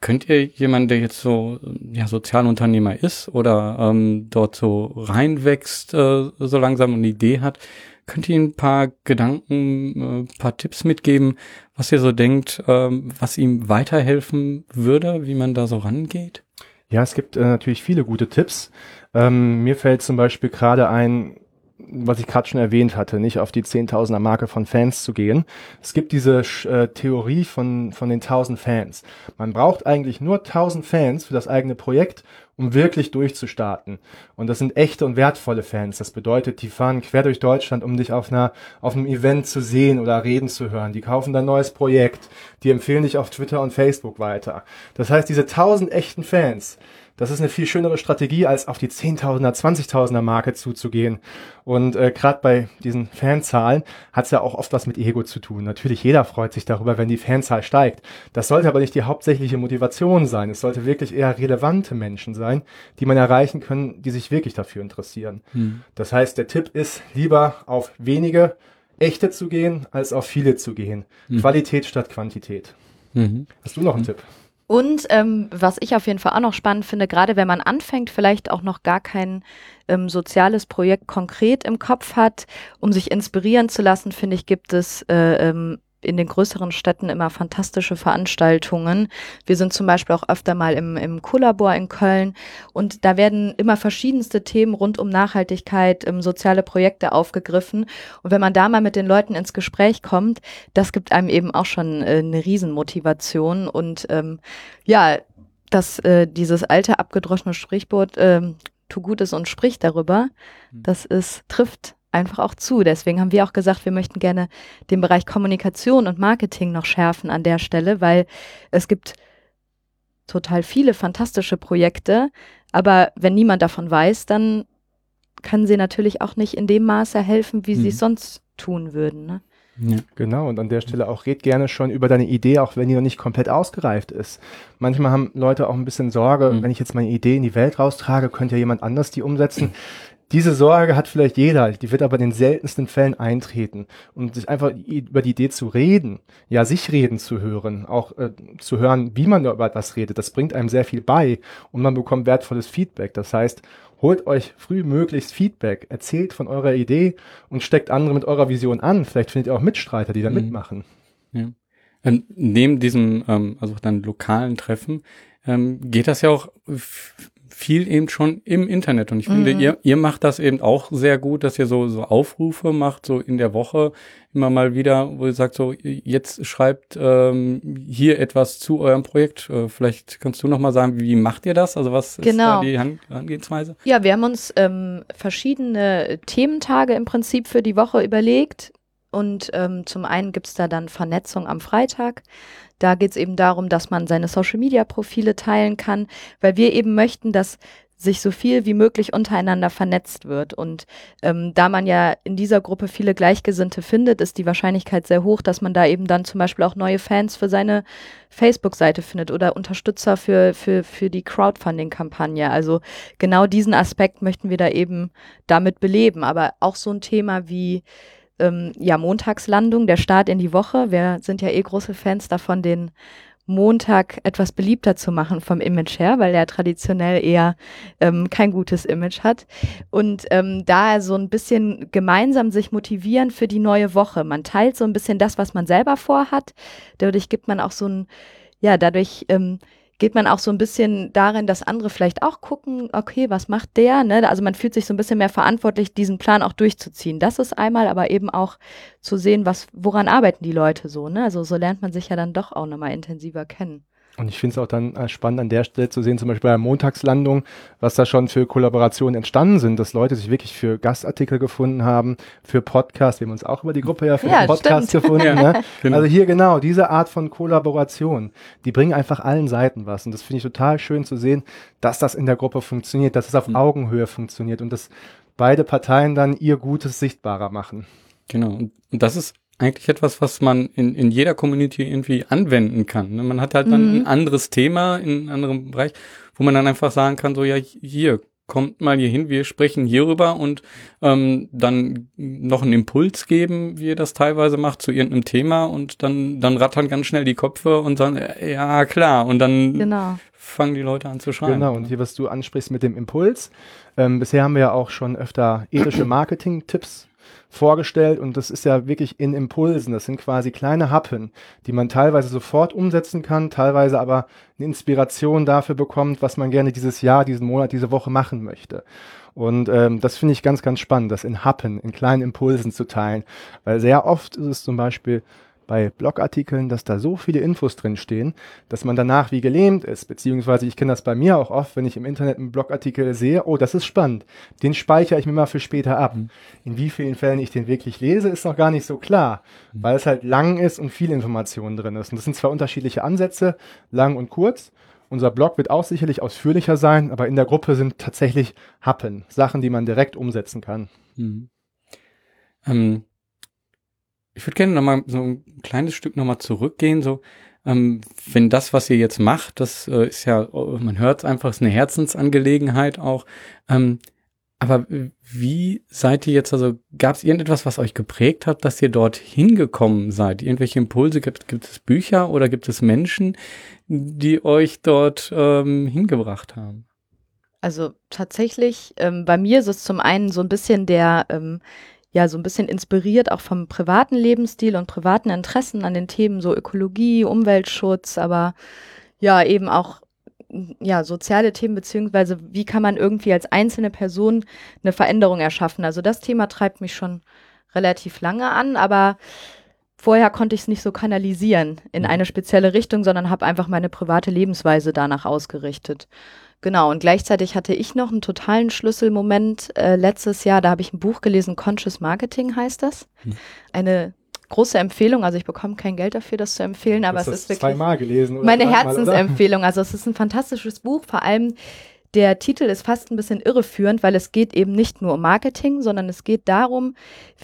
könnt ihr jemanden, der jetzt so ja Sozialunternehmer ist oder ähm, dort so reinwächst, äh, so langsam eine Idee hat, Könnt ihr ein paar Gedanken, ein äh, paar Tipps mitgeben, was ihr so denkt, ähm, was ihm weiterhelfen würde, wie man da so rangeht? Ja, es gibt äh, natürlich viele gute Tipps. Ähm, mir fällt zum Beispiel gerade ein, was ich gerade schon erwähnt hatte, nicht auf die Zehntausender Marke von Fans zu gehen. Es gibt diese äh, Theorie von, von den 1000 Fans. Man braucht eigentlich nur 1000 Fans für das eigene Projekt um wirklich durchzustarten. Und das sind echte und wertvolle Fans. Das bedeutet, die fahren quer durch Deutschland, um dich auf einer, auf einem Event zu sehen oder reden zu hören. Die kaufen dein neues Projekt. Die empfehlen dich auf Twitter und Facebook weiter. Das heißt, diese tausend echten Fans, das ist eine viel schönere Strategie, als auf die Zehntausender, Zwanzigtausender Marke zuzugehen. Und äh, gerade bei diesen Fanzahlen hat es ja auch oft was mit Ego zu tun. Natürlich, jeder freut sich darüber, wenn die Fanzahl steigt. Das sollte aber nicht die hauptsächliche Motivation sein. Es sollte wirklich eher relevante Menschen sein, die man erreichen können, die sich wirklich dafür interessieren. Hm. Das heißt, der Tipp ist, lieber auf wenige echte zu gehen, als auf viele zu gehen. Hm. Qualität statt Quantität. Mhm. Hast du noch einen mhm. Tipp? Und ähm, was ich auf jeden Fall auch noch spannend finde, gerade wenn man anfängt, vielleicht auch noch gar kein ähm, soziales Projekt konkret im Kopf hat, um sich inspirieren zu lassen, finde ich, gibt es äh, ähm, in den größeren Städten immer fantastische Veranstaltungen. Wir sind zum Beispiel auch öfter mal im, im Kollabor in Köln und da werden immer verschiedenste Themen rund um Nachhaltigkeit, ähm, soziale Projekte aufgegriffen. Und wenn man da mal mit den Leuten ins Gespräch kommt, das gibt einem eben auch schon äh, eine Riesenmotivation. Und ähm, ja, dass äh, dieses alte abgedroschene Sprichwort äh, tu Gutes und sprich darüber, mhm. das ist, trifft einfach auch zu. Deswegen haben wir auch gesagt, wir möchten gerne den Bereich Kommunikation und Marketing noch schärfen an der Stelle, weil es gibt total viele fantastische Projekte, aber wenn niemand davon weiß, dann können sie natürlich auch nicht in dem Maße helfen, wie mhm. sie es sonst tun würden. Ne? Ja. Genau, und an der Stelle auch red gerne schon über deine Idee, auch wenn die noch nicht komplett ausgereift ist. Manchmal haben Leute auch ein bisschen Sorge, mhm. wenn ich jetzt meine Idee in die Welt raustrage, könnte ja jemand anders die umsetzen. Diese Sorge hat vielleicht jeder, die wird aber in den seltensten Fällen eintreten. Und sich einfach über die Idee zu reden, ja, sich reden zu hören, auch äh, zu hören, wie man da über etwas redet, das bringt einem sehr viel bei und man bekommt wertvolles Feedback. Das heißt, holt euch früh möglichst Feedback, erzählt von eurer Idee und steckt andere mit eurer Vision an. Vielleicht findet ihr auch Mitstreiter, die da mhm. mitmachen. Ja. Ähm, neben diesem, ähm, also dann lokalen Treffen, ähm, geht das ja auch viel eben schon im Internet. Und ich finde, mhm. ihr, ihr macht das eben auch sehr gut, dass ihr so, so Aufrufe macht, so in der Woche immer mal wieder, wo ihr sagt, so jetzt schreibt ähm, hier etwas zu eurem Projekt. Äh, vielleicht kannst du noch mal sagen, wie macht ihr das? Also was genau. ist da die Herangehensweise? Ja, wir haben uns ähm, verschiedene Thementage im Prinzip für die Woche überlegt. Und ähm, zum einen gibt's da dann Vernetzung am Freitag. Da geht es eben darum, dass man seine Social-Media-Profile teilen kann, weil wir eben möchten, dass sich so viel wie möglich untereinander vernetzt wird. Und ähm, da man ja in dieser Gruppe viele Gleichgesinnte findet, ist die Wahrscheinlichkeit sehr hoch, dass man da eben dann zum Beispiel auch neue Fans für seine Facebook-Seite findet oder Unterstützer für, für, für die Crowdfunding-Kampagne. Also genau diesen Aspekt möchten wir da eben damit beleben. Aber auch so ein Thema wie ähm, ja, Montagslandung, der Start in die Woche. Wir sind ja eh große Fans davon, den Montag etwas beliebter zu machen vom Image her, weil er traditionell eher ähm, kein gutes Image hat. Und ähm, da so ein bisschen gemeinsam sich motivieren für die neue Woche. Man teilt so ein bisschen das, was man selber vorhat. Dadurch gibt man auch so ein, ja, dadurch ähm, geht man auch so ein bisschen darin, dass andere vielleicht auch gucken, okay, was macht der? Ne? Also man fühlt sich so ein bisschen mehr verantwortlich, diesen Plan auch durchzuziehen. Das ist einmal, aber eben auch zu sehen, was, woran arbeiten die Leute so. Ne? Also so lernt man sich ja dann doch auch nochmal intensiver kennen. Und ich finde es auch dann äh, spannend an der Stelle zu sehen, zum Beispiel bei der Montagslandung, was da schon für Kollaborationen entstanden sind, dass Leute sich wirklich für Gastartikel gefunden haben, für Podcasts. Wir haben uns auch über die Gruppe ja für ja, Podcast gefunden. ja, ne? genau. Also hier genau, diese Art von Kollaboration, die bringen einfach allen Seiten was. Und das finde ich total schön zu sehen, dass das in der Gruppe funktioniert, dass es auf mhm. Augenhöhe funktioniert und dass beide Parteien dann ihr Gutes sichtbarer machen. Genau. Und das ist eigentlich etwas, was man in, in jeder Community irgendwie anwenden kann. Ne? Man hat halt dann mhm. ein anderes Thema in einem anderen Bereich, wo man dann einfach sagen kann, so ja, hier, kommt mal hier hin, wir sprechen hierüber und ähm, dann noch einen Impuls geben, wie ihr das teilweise macht, zu irgendeinem Thema und dann, dann rattern ganz schnell die Köpfe und sagen, äh, ja klar, und dann genau. fangen die Leute an zu schreiben. Genau, und hier, was du ansprichst mit dem Impuls, ähm, bisher haben wir ja auch schon öfter ethische Marketing-Tipps vorgestellt und das ist ja wirklich in Impulsen. Das sind quasi kleine Happen, die man teilweise sofort umsetzen kann, teilweise aber eine Inspiration dafür bekommt, was man gerne dieses Jahr, diesen Monat, diese Woche machen möchte. Und ähm, das finde ich ganz, ganz spannend, das in Happen, in kleinen Impulsen zu teilen. Weil sehr oft ist es zum Beispiel bei Blogartikeln, dass da so viele Infos drin stehen, dass man danach wie gelähmt ist. Beziehungsweise ich kenne das bei mir auch oft, wenn ich im Internet einen Blogartikel sehe, oh, das ist spannend, den speichere ich mir mal für später ab. Mhm. In wie vielen Fällen ich den wirklich lese, ist noch gar nicht so klar, mhm. weil es halt lang ist und viel Information drin ist. Und das sind zwei unterschiedliche Ansätze, lang und kurz. Unser Blog wird auch sicherlich ausführlicher sein, aber in der Gruppe sind tatsächlich Happen, Sachen, die man direkt umsetzen kann. Mhm. Ähm, ich würde gerne nochmal so ein kleines Stück nochmal zurückgehen, so, ähm, wenn das, was ihr jetzt macht, das äh, ist ja, man hört es einfach, ist eine Herzensangelegenheit auch. Ähm, aber wie seid ihr jetzt, also gab es irgendetwas, was euch geprägt hat, dass ihr dort hingekommen seid? Irgendwelche Impulse? Gibt, gibt es Bücher oder gibt es Menschen, die euch dort ähm, hingebracht haben? Also tatsächlich, ähm, bei mir ist es zum einen so ein bisschen der ähm, ja so ein bisschen inspiriert auch vom privaten Lebensstil und privaten Interessen an den Themen so Ökologie, Umweltschutz, aber ja eben auch ja, soziale Themen, beziehungsweise wie kann man irgendwie als einzelne Person eine Veränderung erschaffen. Also das Thema treibt mich schon relativ lange an, aber vorher konnte ich es nicht so kanalisieren in mhm. eine spezielle Richtung, sondern habe einfach meine private Lebensweise danach ausgerichtet. Genau, und gleichzeitig hatte ich noch einen totalen Schlüsselmoment äh, letztes Jahr. Da habe ich ein Buch gelesen, Conscious Marketing heißt das. Hm. Eine große Empfehlung. Also ich bekomme kein Geld dafür, das zu empfehlen, aber es ist wirklich zweimal gelesen oder meine Herzensempfehlung. Also es ist ein fantastisches Buch. Vor allem der Titel ist fast ein bisschen irreführend, weil es geht eben nicht nur um Marketing, sondern es geht darum,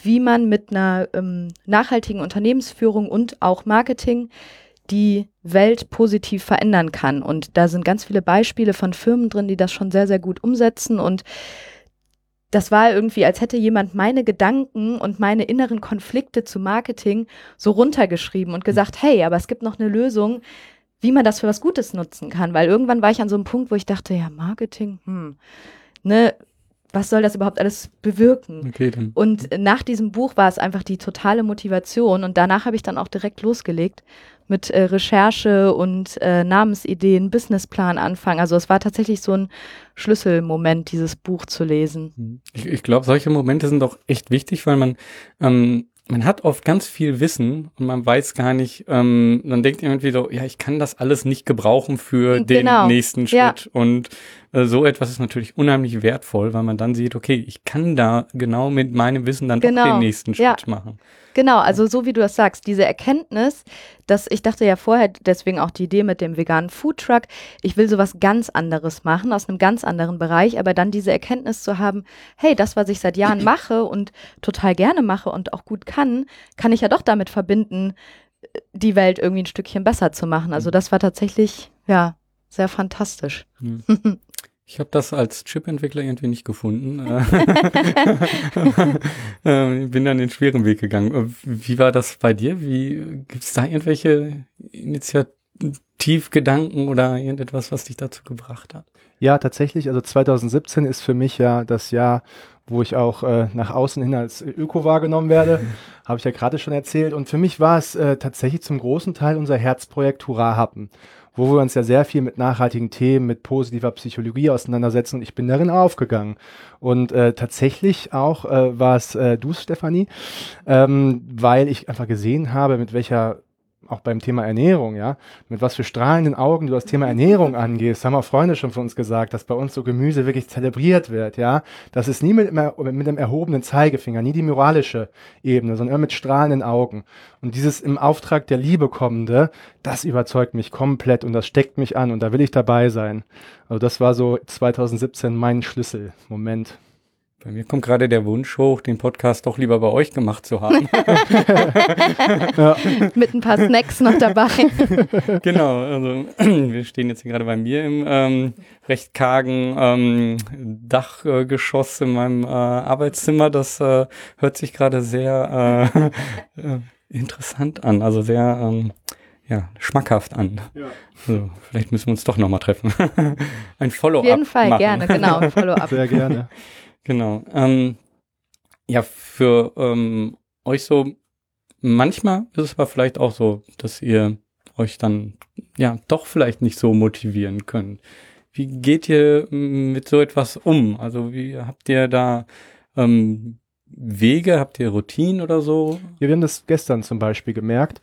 wie man mit einer ähm, nachhaltigen Unternehmensführung und auch Marketing die Welt positiv verändern kann. Und da sind ganz viele Beispiele von Firmen drin, die das schon sehr, sehr gut umsetzen. Und das war irgendwie, als hätte jemand meine Gedanken und meine inneren Konflikte zu Marketing so runtergeschrieben und gesagt, hey, aber es gibt noch eine Lösung, wie man das für was Gutes nutzen kann. Weil irgendwann war ich an so einem Punkt, wo ich dachte, ja, Marketing, hm, ne, was soll das überhaupt alles bewirken? Okay, dann. Und nach diesem Buch war es einfach die totale Motivation und danach habe ich dann auch direkt losgelegt mit äh, Recherche und äh, Namensideen, Businessplan anfangen. Also es war tatsächlich so ein Schlüsselmoment, dieses Buch zu lesen. Mhm. Ich, ich glaube, solche Momente sind auch echt wichtig, weil man ähm, man hat oft ganz viel Wissen und man weiß gar nicht, ähm, man denkt irgendwie so, ja, ich kann das alles nicht gebrauchen für genau. den nächsten Schritt. Ja. Und so etwas ist natürlich unheimlich wertvoll, weil man dann sieht, okay, ich kann da genau mit meinem Wissen dann genau. den nächsten Schritt ja. machen. Genau, also so wie du das sagst, diese Erkenntnis, dass ich dachte ja vorher, deswegen auch die Idee mit dem veganen Foodtruck, ich will sowas ganz anderes machen, aus einem ganz anderen Bereich, aber dann diese Erkenntnis zu haben, hey, das, was ich seit Jahren mache und total gerne mache und auch gut kann, kann ich ja doch damit verbinden, die Welt irgendwie ein Stückchen besser zu machen. Also mhm. das war tatsächlich, ja, sehr fantastisch. Mhm. Ich habe das als Chip-Entwickler irgendwie nicht gefunden. äh, bin dann den schweren Weg gegangen. Äh, wie war das bei dir? Wie gibt es da irgendwelche Initiativgedanken oder irgendetwas, was dich dazu gebracht hat? Ja, tatsächlich. Also 2017 ist für mich ja das Jahr, wo ich auch äh, nach außen hin als Öko wahrgenommen werde, habe ich ja gerade schon erzählt. Und für mich war es äh, tatsächlich zum großen Teil unser Herzprojekt Hurra Happen, wo wir uns ja sehr viel mit nachhaltigen Themen, mit positiver Psychologie auseinandersetzen. Und ich bin darin aufgegangen. Und äh, tatsächlich auch äh, war es äh, du, Stefanie, ähm, weil ich einfach gesehen habe, mit welcher auch beim Thema Ernährung, ja, mit was für strahlenden Augen du das Thema Ernährung angehst, haben auch Freunde schon von uns gesagt, dass bei uns so Gemüse wirklich zelebriert wird, ja. Das ist nie mit, mit einem erhobenen Zeigefinger, nie die moralische Ebene, sondern immer mit strahlenden Augen. Und dieses im Auftrag der Liebe kommende, das überzeugt mich komplett und das steckt mich an und da will ich dabei sein. Also das war so 2017 mein Schlüsselmoment. Bei mir kommt gerade der Wunsch hoch, den Podcast doch lieber bei euch gemacht zu haben. ja. Mit ein paar Snacks noch dabei. genau, also wir stehen jetzt hier gerade bei mir im ähm, recht kargen ähm, Dachgeschoss in meinem äh, Arbeitszimmer. Das äh, hört sich gerade sehr äh, äh, interessant an, also sehr ähm, ja, schmackhaft an. Ja. Also, vielleicht müssen wir uns doch nochmal treffen. Ein Follow-up. Auf jeden Fall, machen. gerne, genau. Follow-up. Sehr gerne. Genau. Ähm, ja, für ähm, euch so, manchmal ist es aber vielleicht auch so, dass ihr euch dann ja doch vielleicht nicht so motivieren könnt. Wie geht ihr mit so etwas um? Also wie habt ihr da ähm, Wege, habt ihr Routinen oder so? Ja, wir haben das gestern zum Beispiel gemerkt.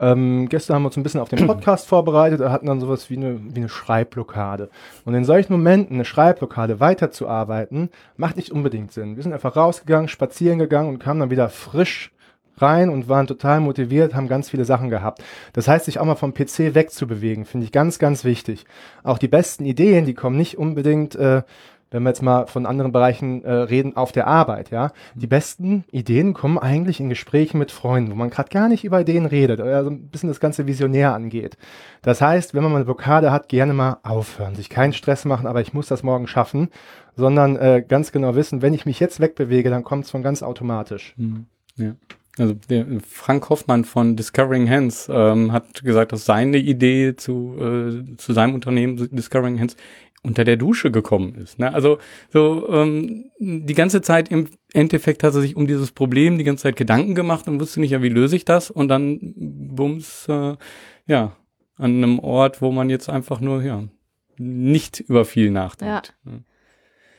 Ähm, gestern haben wir uns ein bisschen auf den Podcast vorbereitet, hatten dann sowas wie eine, wie eine Schreibblockade. Und in solchen Momenten eine Schreibblockade weiterzuarbeiten, macht nicht unbedingt Sinn. Wir sind einfach rausgegangen, spazieren gegangen und kamen dann wieder frisch rein und waren total motiviert, haben ganz viele Sachen gehabt. Das heißt, sich auch mal vom PC wegzubewegen, finde ich ganz, ganz wichtig. Auch die besten Ideen, die kommen nicht unbedingt äh, wenn wir jetzt mal von anderen Bereichen äh, reden, auf der Arbeit, ja. Die besten Ideen kommen eigentlich in Gesprächen mit Freunden, wo man gerade gar nicht über Ideen redet, oder so ein bisschen das ganze visionär angeht. Das heißt, wenn man mal eine Blockade hat, gerne mal aufhören, sich keinen Stress machen, aber ich muss das morgen schaffen, sondern äh, ganz genau wissen, wenn ich mich jetzt wegbewege, dann kommt es von ganz automatisch. Mhm. Ja. Also der Frank Hoffmann von Discovering Hands ähm, hat gesagt, dass seine Idee zu, äh, zu seinem Unternehmen Discovering Hands unter der Dusche gekommen ist. Ne? Also so ähm, die ganze Zeit im Endeffekt hat er sich um dieses Problem die ganze Zeit Gedanken gemacht und wusste nicht, ja, wie löse ich das? Und dann bums, äh, ja, an einem Ort, wo man jetzt einfach nur, ja, nicht über viel nachdenkt. Ja.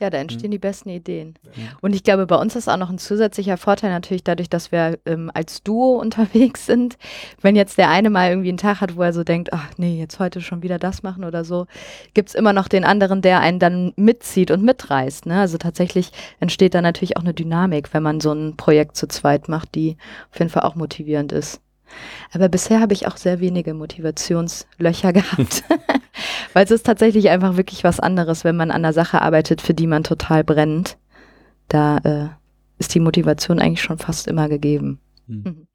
Ja, da entstehen mhm. die besten Ideen. Mhm. Und ich glaube, bei uns ist auch noch ein zusätzlicher Vorteil natürlich dadurch, dass wir ähm, als Duo unterwegs sind. Wenn jetzt der eine mal irgendwie einen Tag hat, wo er so denkt, ach nee, jetzt heute schon wieder das machen oder so, gibt es immer noch den anderen, der einen dann mitzieht und mitreißt. Ne? Also tatsächlich entsteht da natürlich auch eine Dynamik, wenn man so ein Projekt zu zweit macht, die auf jeden Fall auch motivierend ist. Aber bisher habe ich auch sehr wenige Motivationslöcher gehabt. Weil es ist tatsächlich einfach wirklich was anderes, wenn man an einer Sache arbeitet, für die man total brennt. Da äh, ist die Motivation eigentlich schon fast immer gegeben. Mhm. Mhm.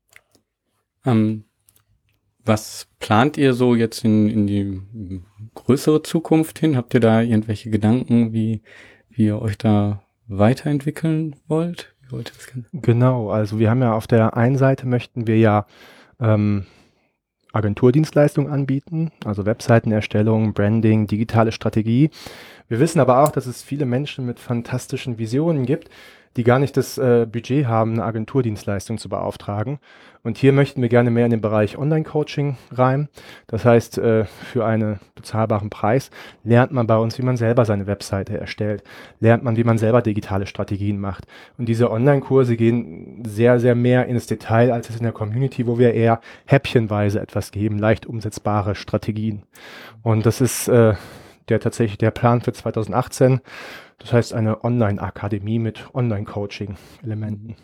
Ähm, was plant ihr so jetzt in, in die größere Zukunft hin? Habt ihr da irgendwelche Gedanken, wie, wie ihr euch da weiterentwickeln wollt? wollt genau, also wir haben ja auf der einen Seite möchten wir ja ähm, Agenturdienstleistungen anbieten, also Webseitenerstellung, Branding, digitale Strategie. Wir wissen aber auch, dass es viele Menschen mit fantastischen Visionen gibt, die gar nicht das äh, Budget haben, eine Agenturdienstleistung zu beauftragen. Und hier möchten wir gerne mehr in den Bereich Online-Coaching rein. Das heißt, äh, für einen bezahlbaren Preis lernt man bei uns, wie man selber seine Webseite erstellt, lernt man, wie man selber digitale Strategien macht. Und diese Online-Kurse gehen sehr, sehr mehr ins Detail als es in der Community, wo wir eher häppchenweise etwas geben, leicht umsetzbare Strategien. Und das ist äh, der tatsächlich der Plan für 2018. Das heißt eine Online-Akademie mit Online-Coaching-Elementen.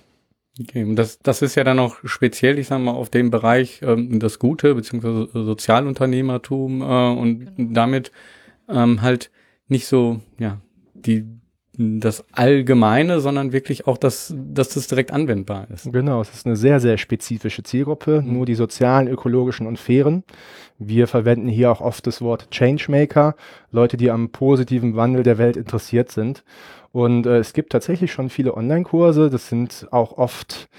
Okay, und das, das ist ja dann auch speziell, ich sage mal, auf dem Bereich ähm, das Gute beziehungsweise Sozialunternehmertum äh, und genau. damit ähm, halt nicht so, ja, die das Allgemeine, sondern wirklich auch, dass, dass das direkt anwendbar ist. Genau, es ist eine sehr, sehr spezifische Zielgruppe, mhm. nur die sozialen, ökologischen und fairen. Wir verwenden hier auch oft das Wort Changemaker, Leute, die am positiven Wandel der Welt interessiert sind. Und äh, es gibt tatsächlich schon viele Online-Kurse, das sind auch oft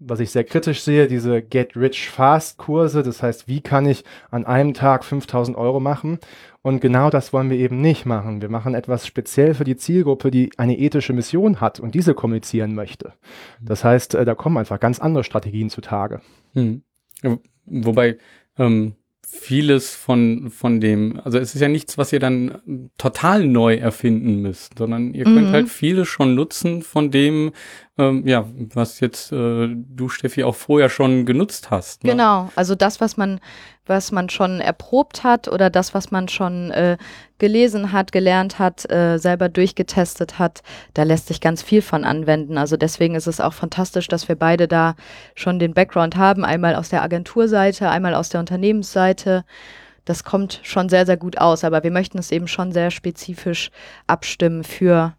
was ich sehr kritisch sehe, diese Get-Rich-Fast-Kurse. Das heißt, wie kann ich an einem Tag 5000 Euro machen? Und genau das wollen wir eben nicht machen. Wir machen etwas speziell für die Zielgruppe, die eine ethische Mission hat und diese kommunizieren möchte. Das heißt, äh, da kommen einfach ganz andere Strategien zutage. Hm. Wobei ähm, vieles von, von dem, also es ist ja nichts, was ihr dann total neu erfinden müsst, sondern ihr könnt mhm. halt vieles schon nutzen von dem, ähm, ja, was jetzt äh, du, Steffi, auch vorher schon genutzt hast. Ne? Genau, also das, was man, was man schon erprobt hat oder das, was man schon äh, gelesen hat, gelernt hat, äh, selber durchgetestet hat, da lässt sich ganz viel von anwenden. Also deswegen ist es auch fantastisch, dass wir beide da schon den Background haben, einmal aus der Agenturseite, einmal aus der Unternehmensseite. Das kommt schon sehr, sehr gut aus, aber wir möchten es eben schon sehr spezifisch abstimmen für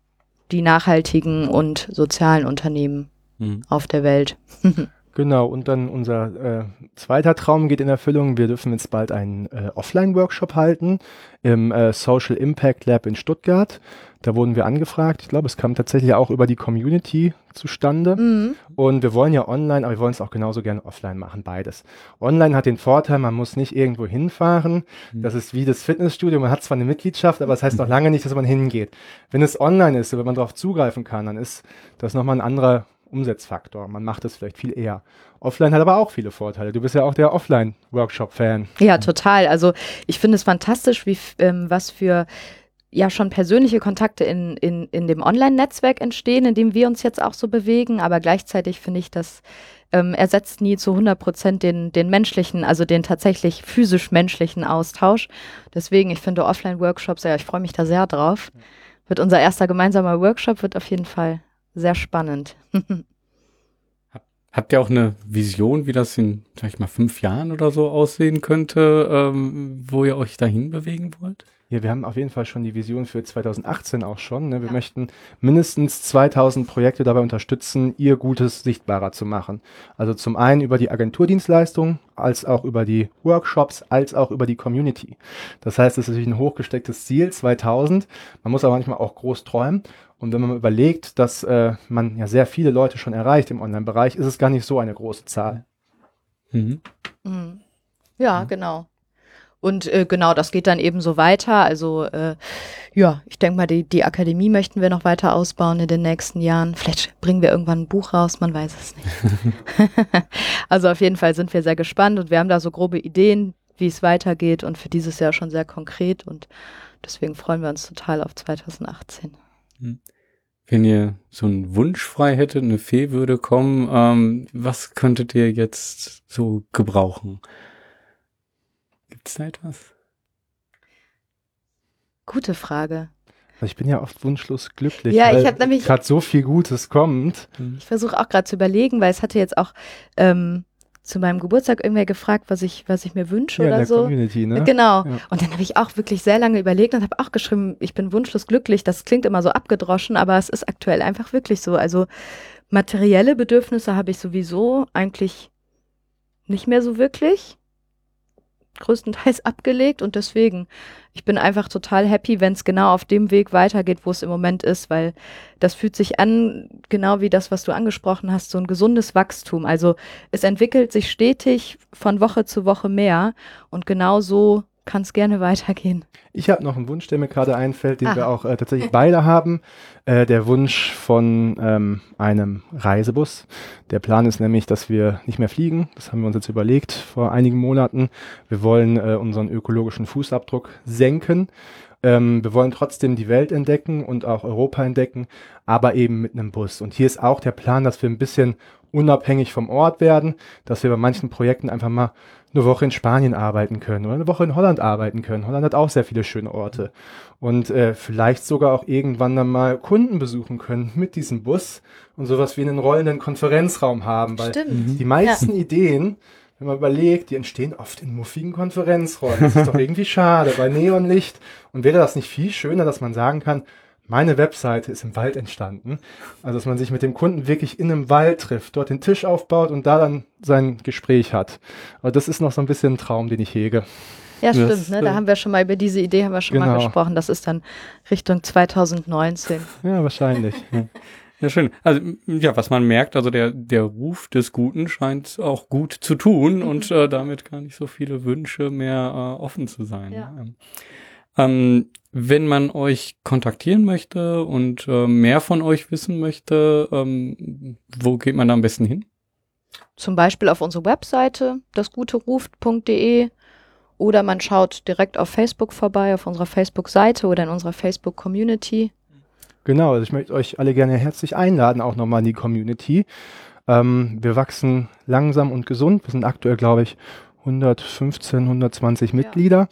die nachhaltigen und sozialen Unternehmen mhm. auf der Welt. Genau, und dann unser äh, zweiter Traum geht in Erfüllung. Wir dürfen jetzt bald einen äh, Offline-Workshop halten im äh, Social Impact Lab in Stuttgart. Da wurden wir angefragt. Ich glaube, es kam tatsächlich auch über die Community zustande. Mhm. Und wir wollen ja online, aber wir wollen es auch genauso gerne offline machen, beides. Online hat den Vorteil, man muss nicht irgendwo hinfahren. Mhm. Das ist wie das Fitnessstudio. Man hat zwar eine Mitgliedschaft, aber es das heißt noch lange nicht, dass man hingeht. Wenn es online ist, wenn man darauf zugreifen kann, dann ist das nochmal ein anderer Umsetzfaktor. Man macht es vielleicht viel eher. Offline hat aber auch viele Vorteile. Du bist ja auch der Offline-Workshop-Fan. Ja, total. Also ich finde es fantastisch, wie ähm, was für ja schon persönliche Kontakte in, in, in dem Online-Netzwerk entstehen, in dem wir uns jetzt auch so bewegen. Aber gleichzeitig finde ich, das ähm, ersetzt nie zu 100 Prozent den, den menschlichen, also den tatsächlich physisch-menschlichen Austausch. Deswegen, ich finde Offline-Workshops, ja, ich freue mich da sehr drauf. Wird unser erster gemeinsamer Workshop, wird auf jeden Fall sehr spannend. Habt ihr auch eine Vision, wie das in, sag ich mal, fünf Jahren oder so aussehen könnte, ähm, wo ihr euch dahin bewegen wollt? Ja, wir haben auf jeden Fall schon die Vision für 2018 auch schon. Ne? Wir ja. möchten mindestens 2000 Projekte dabei unterstützen, ihr Gutes sichtbarer zu machen. Also zum einen über die Agenturdienstleistung, als auch über die Workshops, als auch über die Community. Das heißt, es ist natürlich ein hochgestecktes Ziel, 2000. Man muss aber manchmal auch groß träumen. Und wenn man überlegt, dass äh, man ja sehr viele Leute schon erreicht im Online-Bereich, ist es gar nicht so eine große Zahl. Mhm. Mhm. Ja, mhm. genau. Und äh, genau, das geht dann eben so weiter. Also äh, ja, ich denke mal, die, die Akademie möchten wir noch weiter ausbauen in den nächsten Jahren. Vielleicht bringen wir irgendwann ein Buch raus, man weiß es nicht. also auf jeden Fall sind wir sehr gespannt und wir haben da so grobe Ideen, wie es weitergeht und für dieses Jahr schon sehr konkret und deswegen freuen wir uns total auf 2018. Hm. Wenn ihr so einen Wunsch frei hättet, eine Fee würde kommen, ähm, was könntet ihr jetzt so gebrauchen? Gibt's da etwas? Gute Frage. Ich bin ja oft wunschlos glücklich, ja, ich habe nämlich gerade so viel Gutes kommt. Ich versuche auch gerade zu überlegen, weil es hatte jetzt auch ähm, zu meinem Geburtstag irgendwer gefragt, was ich, was ich mir wünsche ja, oder in der so. Community, ne? Genau. Ja. Und dann habe ich auch wirklich sehr lange überlegt und habe auch geschrieben, ich bin wunschlos glücklich. Das klingt immer so abgedroschen, aber es ist aktuell einfach wirklich so. Also materielle Bedürfnisse habe ich sowieso eigentlich nicht mehr so wirklich größtenteils abgelegt und deswegen, ich bin einfach total happy, wenn es genau auf dem Weg weitergeht, wo es im Moment ist, weil das fühlt sich an, genau wie das, was du angesprochen hast, so ein gesundes Wachstum. Also es entwickelt sich stetig von Woche zu Woche mehr und genau so kann es gerne weitergehen. Ich habe noch einen Wunsch, der mir gerade einfällt, den Aha. wir auch äh, tatsächlich beide haben. Äh, der Wunsch von ähm, einem Reisebus. Der Plan ist nämlich, dass wir nicht mehr fliegen. Das haben wir uns jetzt überlegt vor einigen Monaten. Wir wollen äh, unseren ökologischen Fußabdruck senken. Ähm, wir wollen trotzdem die Welt entdecken und auch Europa entdecken, aber eben mit einem Bus. Und hier ist auch der Plan, dass wir ein bisschen unabhängig vom Ort werden, dass wir bei manchen Projekten einfach mal eine Woche in Spanien arbeiten können oder eine Woche in Holland arbeiten können. Holland hat auch sehr viele schöne Orte. Und äh, vielleicht sogar auch irgendwann dann mal Kunden besuchen können mit diesem Bus und sowas wie einen rollenden Konferenzraum haben. Weil Stimmt. die meisten ja. Ideen, wenn man überlegt, die entstehen oft in muffigen Konferenzräumen. Das ist doch irgendwie schade bei Neonlicht. Und wäre das nicht viel schöner, dass man sagen kann, meine Webseite ist im Wald entstanden. Also, dass man sich mit dem Kunden wirklich in einem Wald trifft, dort den Tisch aufbaut und da dann sein Gespräch hat. Aber das ist noch so ein bisschen ein Traum, den ich hege. Ja, stimmt. Das, ne? Da haben wir schon mal über diese Idee haben wir schon genau. mal gesprochen. Das ist dann Richtung 2019. Ja, wahrscheinlich. Ja, schön. Also ja, was man merkt, also der, der Ruf des Guten scheint auch gut zu tun mhm. und äh, damit gar nicht so viele Wünsche mehr äh, offen zu sein. Ja. Ähm, ähm, wenn man euch kontaktieren möchte und äh, mehr von euch wissen möchte, ähm, wo geht man da am besten hin? Zum Beispiel auf unsere Webseite, dasguteruft.de oder man schaut direkt auf Facebook vorbei, auf unserer Facebook-Seite oder in unserer Facebook-Community. Genau, also ich möchte euch alle gerne herzlich einladen, auch nochmal in die Community. Ähm, wir wachsen langsam und gesund. Wir sind aktuell, glaube ich, 115, 120 ja. Mitglieder.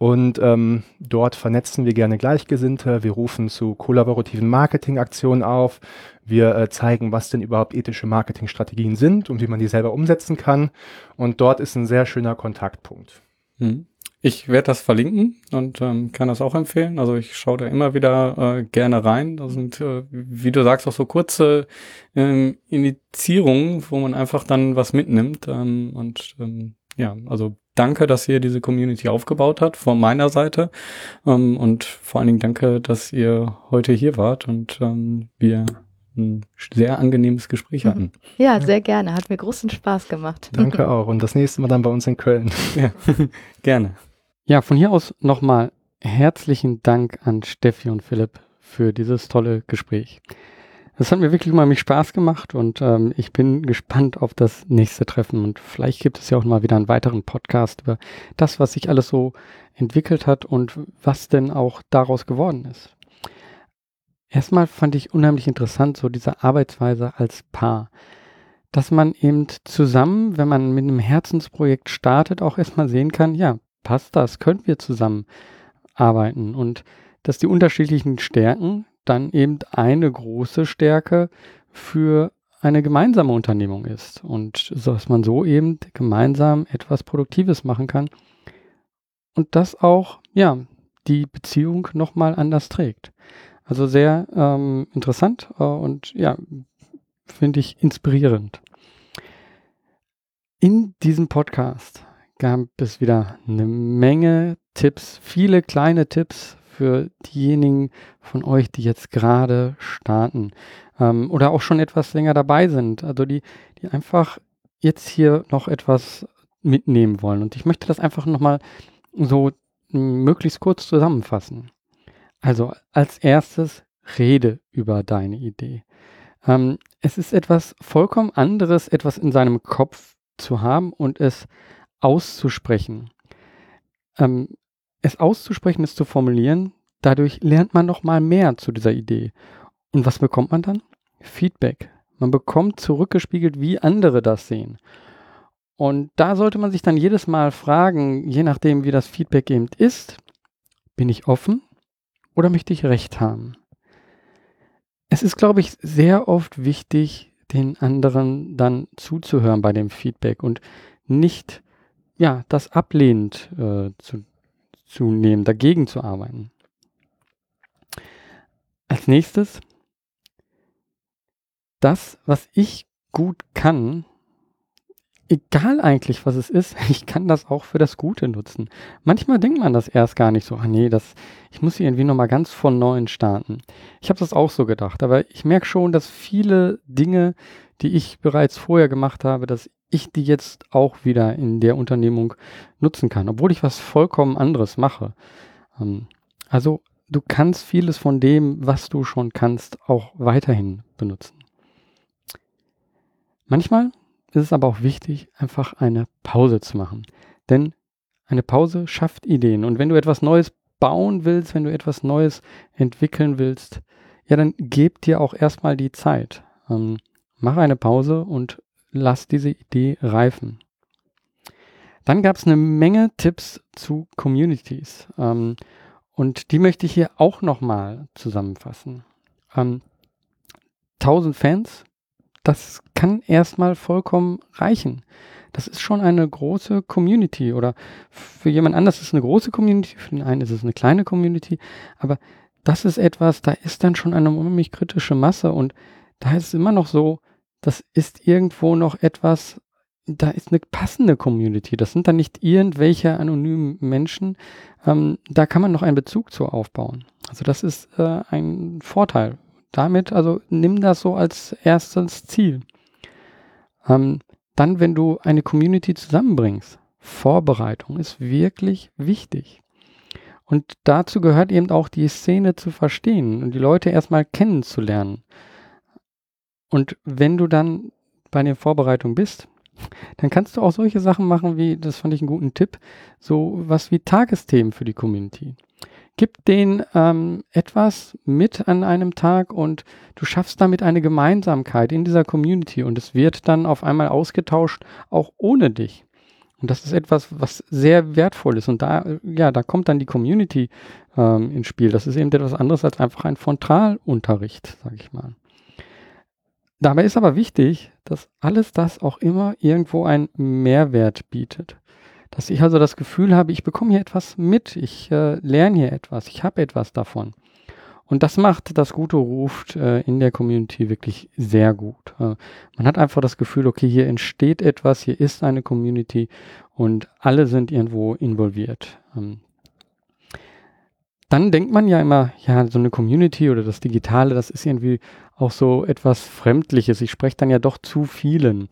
Und ähm, dort vernetzen wir gerne Gleichgesinnte. Wir rufen zu kollaborativen Marketingaktionen auf. Wir äh, zeigen, was denn überhaupt ethische Marketingstrategien sind und wie man die selber umsetzen kann. Und dort ist ein sehr schöner Kontaktpunkt. Hm. Ich werde das verlinken und ähm, kann das auch empfehlen. Also ich schaue da immer wieder äh, gerne rein. Da sind, äh, wie du sagst, auch so kurze ähm, Initiierungen, wo man einfach dann was mitnimmt. Ähm, und ähm, ja, also danke, dass ihr diese Community aufgebaut habt von meiner Seite. Ähm, und vor allen Dingen danke, dass ihr heute hier wart und ähm, wir ein sehr angenehmes Gespräch hatten. Ja, sehr gerne. Hat mir großen Spaß gemacht. Danke auch. Und das nächste Mal dann bei uns in Köln. Ja, gerne. Ja, von hier aus nochmal herzlichen Dank an Steffi und Philipp für dieses tolle Gespräch. Es hat mir wirklich mal mich Spaß gemacht und ähm, ich bin gespannt auf das nächste Treffen und vielleicht gibt es ja auch mal wieder einen weiteren Podcast über das, was sich alles so entwickelt hat und was denn auch daraus geworden ist. Erstmal fand ich unheimlich interessant so diese Arbeitsweise als Paar, dass man eben zusammen, wenn man mit einem Herzensprojekt startet, auch erstmal sehen kann, ja, passt das, können wir zusammen arbeiten? Und dass die unterschiedlichen Stärken dann eben eine große Stärke für eine gemeinsame Unternehmung ist und dass man so eben gemeinsam etwas Produktives machen kann und das auch, ja, die Beziehung nochmal anders trägt. Also sehr ähm, interessant äh, und ja, finde ich inspirierend. In diesem Podcast gab es wieder eine Menge Tipps, viele kleine Tipps für diejenigen von euch, die jetzt gerade starten ähm, oder auch schon etwas länger dabei sind. Also die, die einfach jetzt hier noch etwas mitnehmen wollen. Und ich möchte das einfach nochmal so möglichst kurz zusammenfassen. Also als erstes rede über deine Idee. Ähm, es ist etwas vollkommen anderes, etwas in seinem Kopf zu haben und es auszusprechen. Ähm, es auszusprechen ist zu formulieren, dadurch lernt man noch mal mehr zu dieser Idee. Und was bekommt man dann? Feedback. Man bekommt zurückgespiegelt, wie andere das sehen. Und da sollte man sich dann jedes Mal fragen, je nachdem, wie das Feedback eben ist, bin ich offen oder möchte ich recht haben? Es ist, glaube ich, sehr oft wichtig, den anderen dann zuzuhören bei dem Feedback und nicht ja, das ablehnend äh, zu, zu nehmen, dagegen zu arbeiten. Als nächstes, das, was ich gut kann, egal eigentlich, was es ist, ich kann das auch für das Gute nutzen. Manchmal denkt man das erst gar nicht so, ah nee, das, ich muss hier irgendwie nochmal ganz von neuem starten. Ich habe das auch so gedacht, aber ich merke schon, dass viele Dinge, die ich bereits vorher gemacht habe, dass ich die jetzt auch wieder in der Unternehmung nutzen kann, obwohl ich was vollkommen anderes mache. Ähm, also du kannst vieles von dem, was du schon kannst, auch weiterhin benutzen. Manchmal ist es aber auch wichtig, einfach eine Pause zu machen. Denn eine Pause schafft Ideen. Und wenn du etwas Neues bauen willst, wenn du etwas Neues entwickeln willst, ja, dann gib dir auch erstmal die Zeit. Ähm, mach eine Pause und lass diese Idee reifen. Dann gab es eine Menge Tipps zu Communities. Ähm, und die möchte ich hier auch nochmal zusammenfassen. Ähm, 1000 Fans, das kann erstmal vollkommen reichen. Das ist schon eine große Community oder für jemand anders ist es eine große Community, für den einen ist es eine kleine Community, aber das ist etwas, da ist dann schon eine unheimlich kritische Masse und da ist es immer noch so, das ist irgendwo noch etwas, da ist eine passende Community. Das sind dann nicht irgendwelche anonymen Menschen. Ähm, da kann man noch einen Bezug zu aufbauen. Also das ist äh, ein Vorteil, damit, also nimm das so als erstes Ziel. Ähm, dann, wenn du eine Community zusammenbringst, Vorbereitung ist wirklich wichtig. Und dazu gehört eben auch die Szene zu verstehen und die Leute erstmal kennenzulernen. Und wenn du dann bei der Vorbereitung bist, dann kannst du auch solche Sachen machen wie, das fand ich einen guten Tipp, so was wie Tagesthemen für die Community. Gib denen ähm, etwas mit an einem Tag und du schaffst damit eine Gemeinsamkeit in dieser Community und es wird dann auf einmal ausgetauscht, auch ohne dich. Und das ist etwas, was sehr wertvoll ist. Und da, ja, da kommt dann die Community ähm, ins Spiel. Das ist eben etwas anderes als einfach ein Frontalunterricht, sage ich mal. Dabei ist aber wichtig, dass alles das auch immer irgendwo einen Mehrwert bietet. Dass ich also das Gefühl habe, ich bekomme hier etwas mit, ich äh, lerne hier etwas, ich habe etwas davon. Und das macht das Gute ruft äh, in der Community wirklich sehr gut. Äh, man hat einfach das Gefühl, okay, hier entsteht etwas, hier ist eine Community und alle sind irgendwo involviert. Ähm, dann denkt man ja immer, ja, so eine Community oder das Digitale, das ist irgendwie auch so etwas Fremdliches. Ich spreche dann ja doch zu vielen.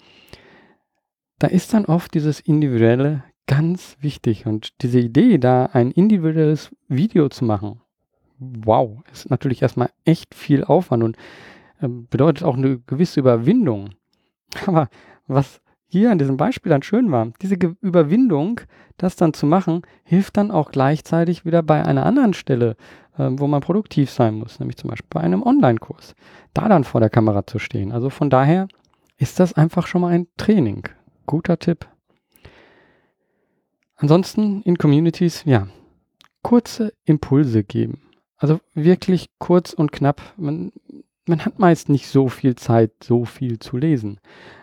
Da ist dann oft dieses Individuelle ganz wichtig. Und diese Idee, da ein individuelles Video zu machen, wow, ist natürlich erstmal echt viel Aufwand und äh, bedeutet auch eine gewisse Überwindung. Aber was hier an diesem Beispiel dann schön war, diese Ge Überwindung, das dann zu machen, hilft dann auch gleichzeitig wieder bei einer anderen Stelle, äh, wo man produktiv sein muss, nämlich zum Beispiel bei einem Online-Kurs, da dann vor der Kamera zu stehen. Also von daher ist das einfach schon mal ein Training. Guter Tipp. Ansonsten in Communities, ja, kurze Impulse geben. Also wirklich kurz und knapp. Man, man hat meist nicht so viel Zeit, so viel zu lesen.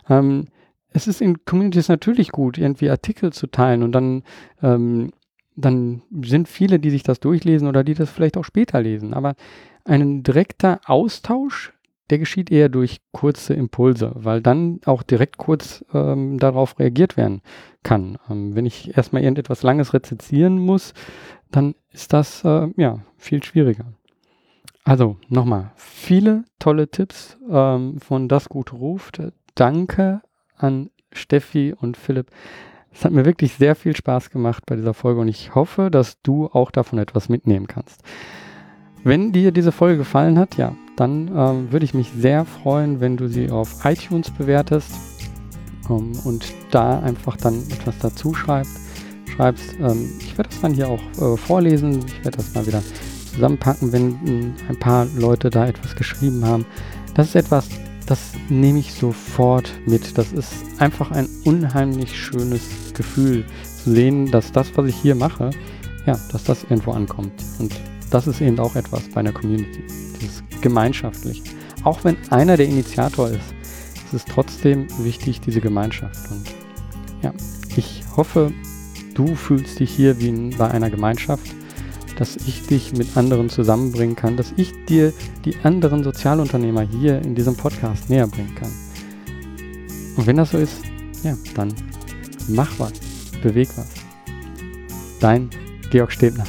Ähm, es ist in Communities natürlich gut, irgendwie Artikel zu teilen und dann, ähm, dann sind viele, die sich das durchlesen oder die das vielleicht auch später lesen. Aber ein direkter Austausch, der geschieht eher durch kurze Impulse, weil dann auch direkt kurz ähm, darauf reagiert werden kann. Ähm, wenn ich erstmal irgendetwas Langes rezensieren muss, dann ist das äh, ja viel schwieriger. Also nochmal, viele tolle Tipps ähm, von Das Gute ruft. Danke an Steffi und Philipp. Es hat mir wirklich sehr viel Spaß gemacht bei dieser Folge und ich hoffe, dass du auch davon etwas mitnehmen kannst. Wenn dir diese Folge gefallen hat, ja, dann ähm, würde ich mich sehr freuen, wenn du sie auf iTunes bewertest ähm, und da einfach dann etwas dazu schreibst. schreibst. Ähm, ich werde das dann hier auch äh, vorlesen. Ich werde das mal wieder zusammenpacken, wenn äh, ein paar Leute da etwas geschrieben haben. Das ist etwas, das nehme ich sofort mit. Das ist einfach ein unheimlich schönes Gefühl zu sehen, dass das, was ich hier mache, ja, dass das irgendwo ankommt. Und das ist eben auch etwas bei einer Community. Dieses Gemeinschaftliche. Auch wenn einer der Initiator ist, ist es trotzdem wichtig, diese Gemeinschaft. Und ja, ich hoffe, du fühlst dich hier wie bei einer Gemeinschaft dass ich dich mit anderen zusammenbringen kann, dass ich dir die anderen Sozialunternehmer hier in diesem Podcast näher bringen kann. Und wenn das so ist, ja, dann mach was, beweg was. Dein Georg Stebner.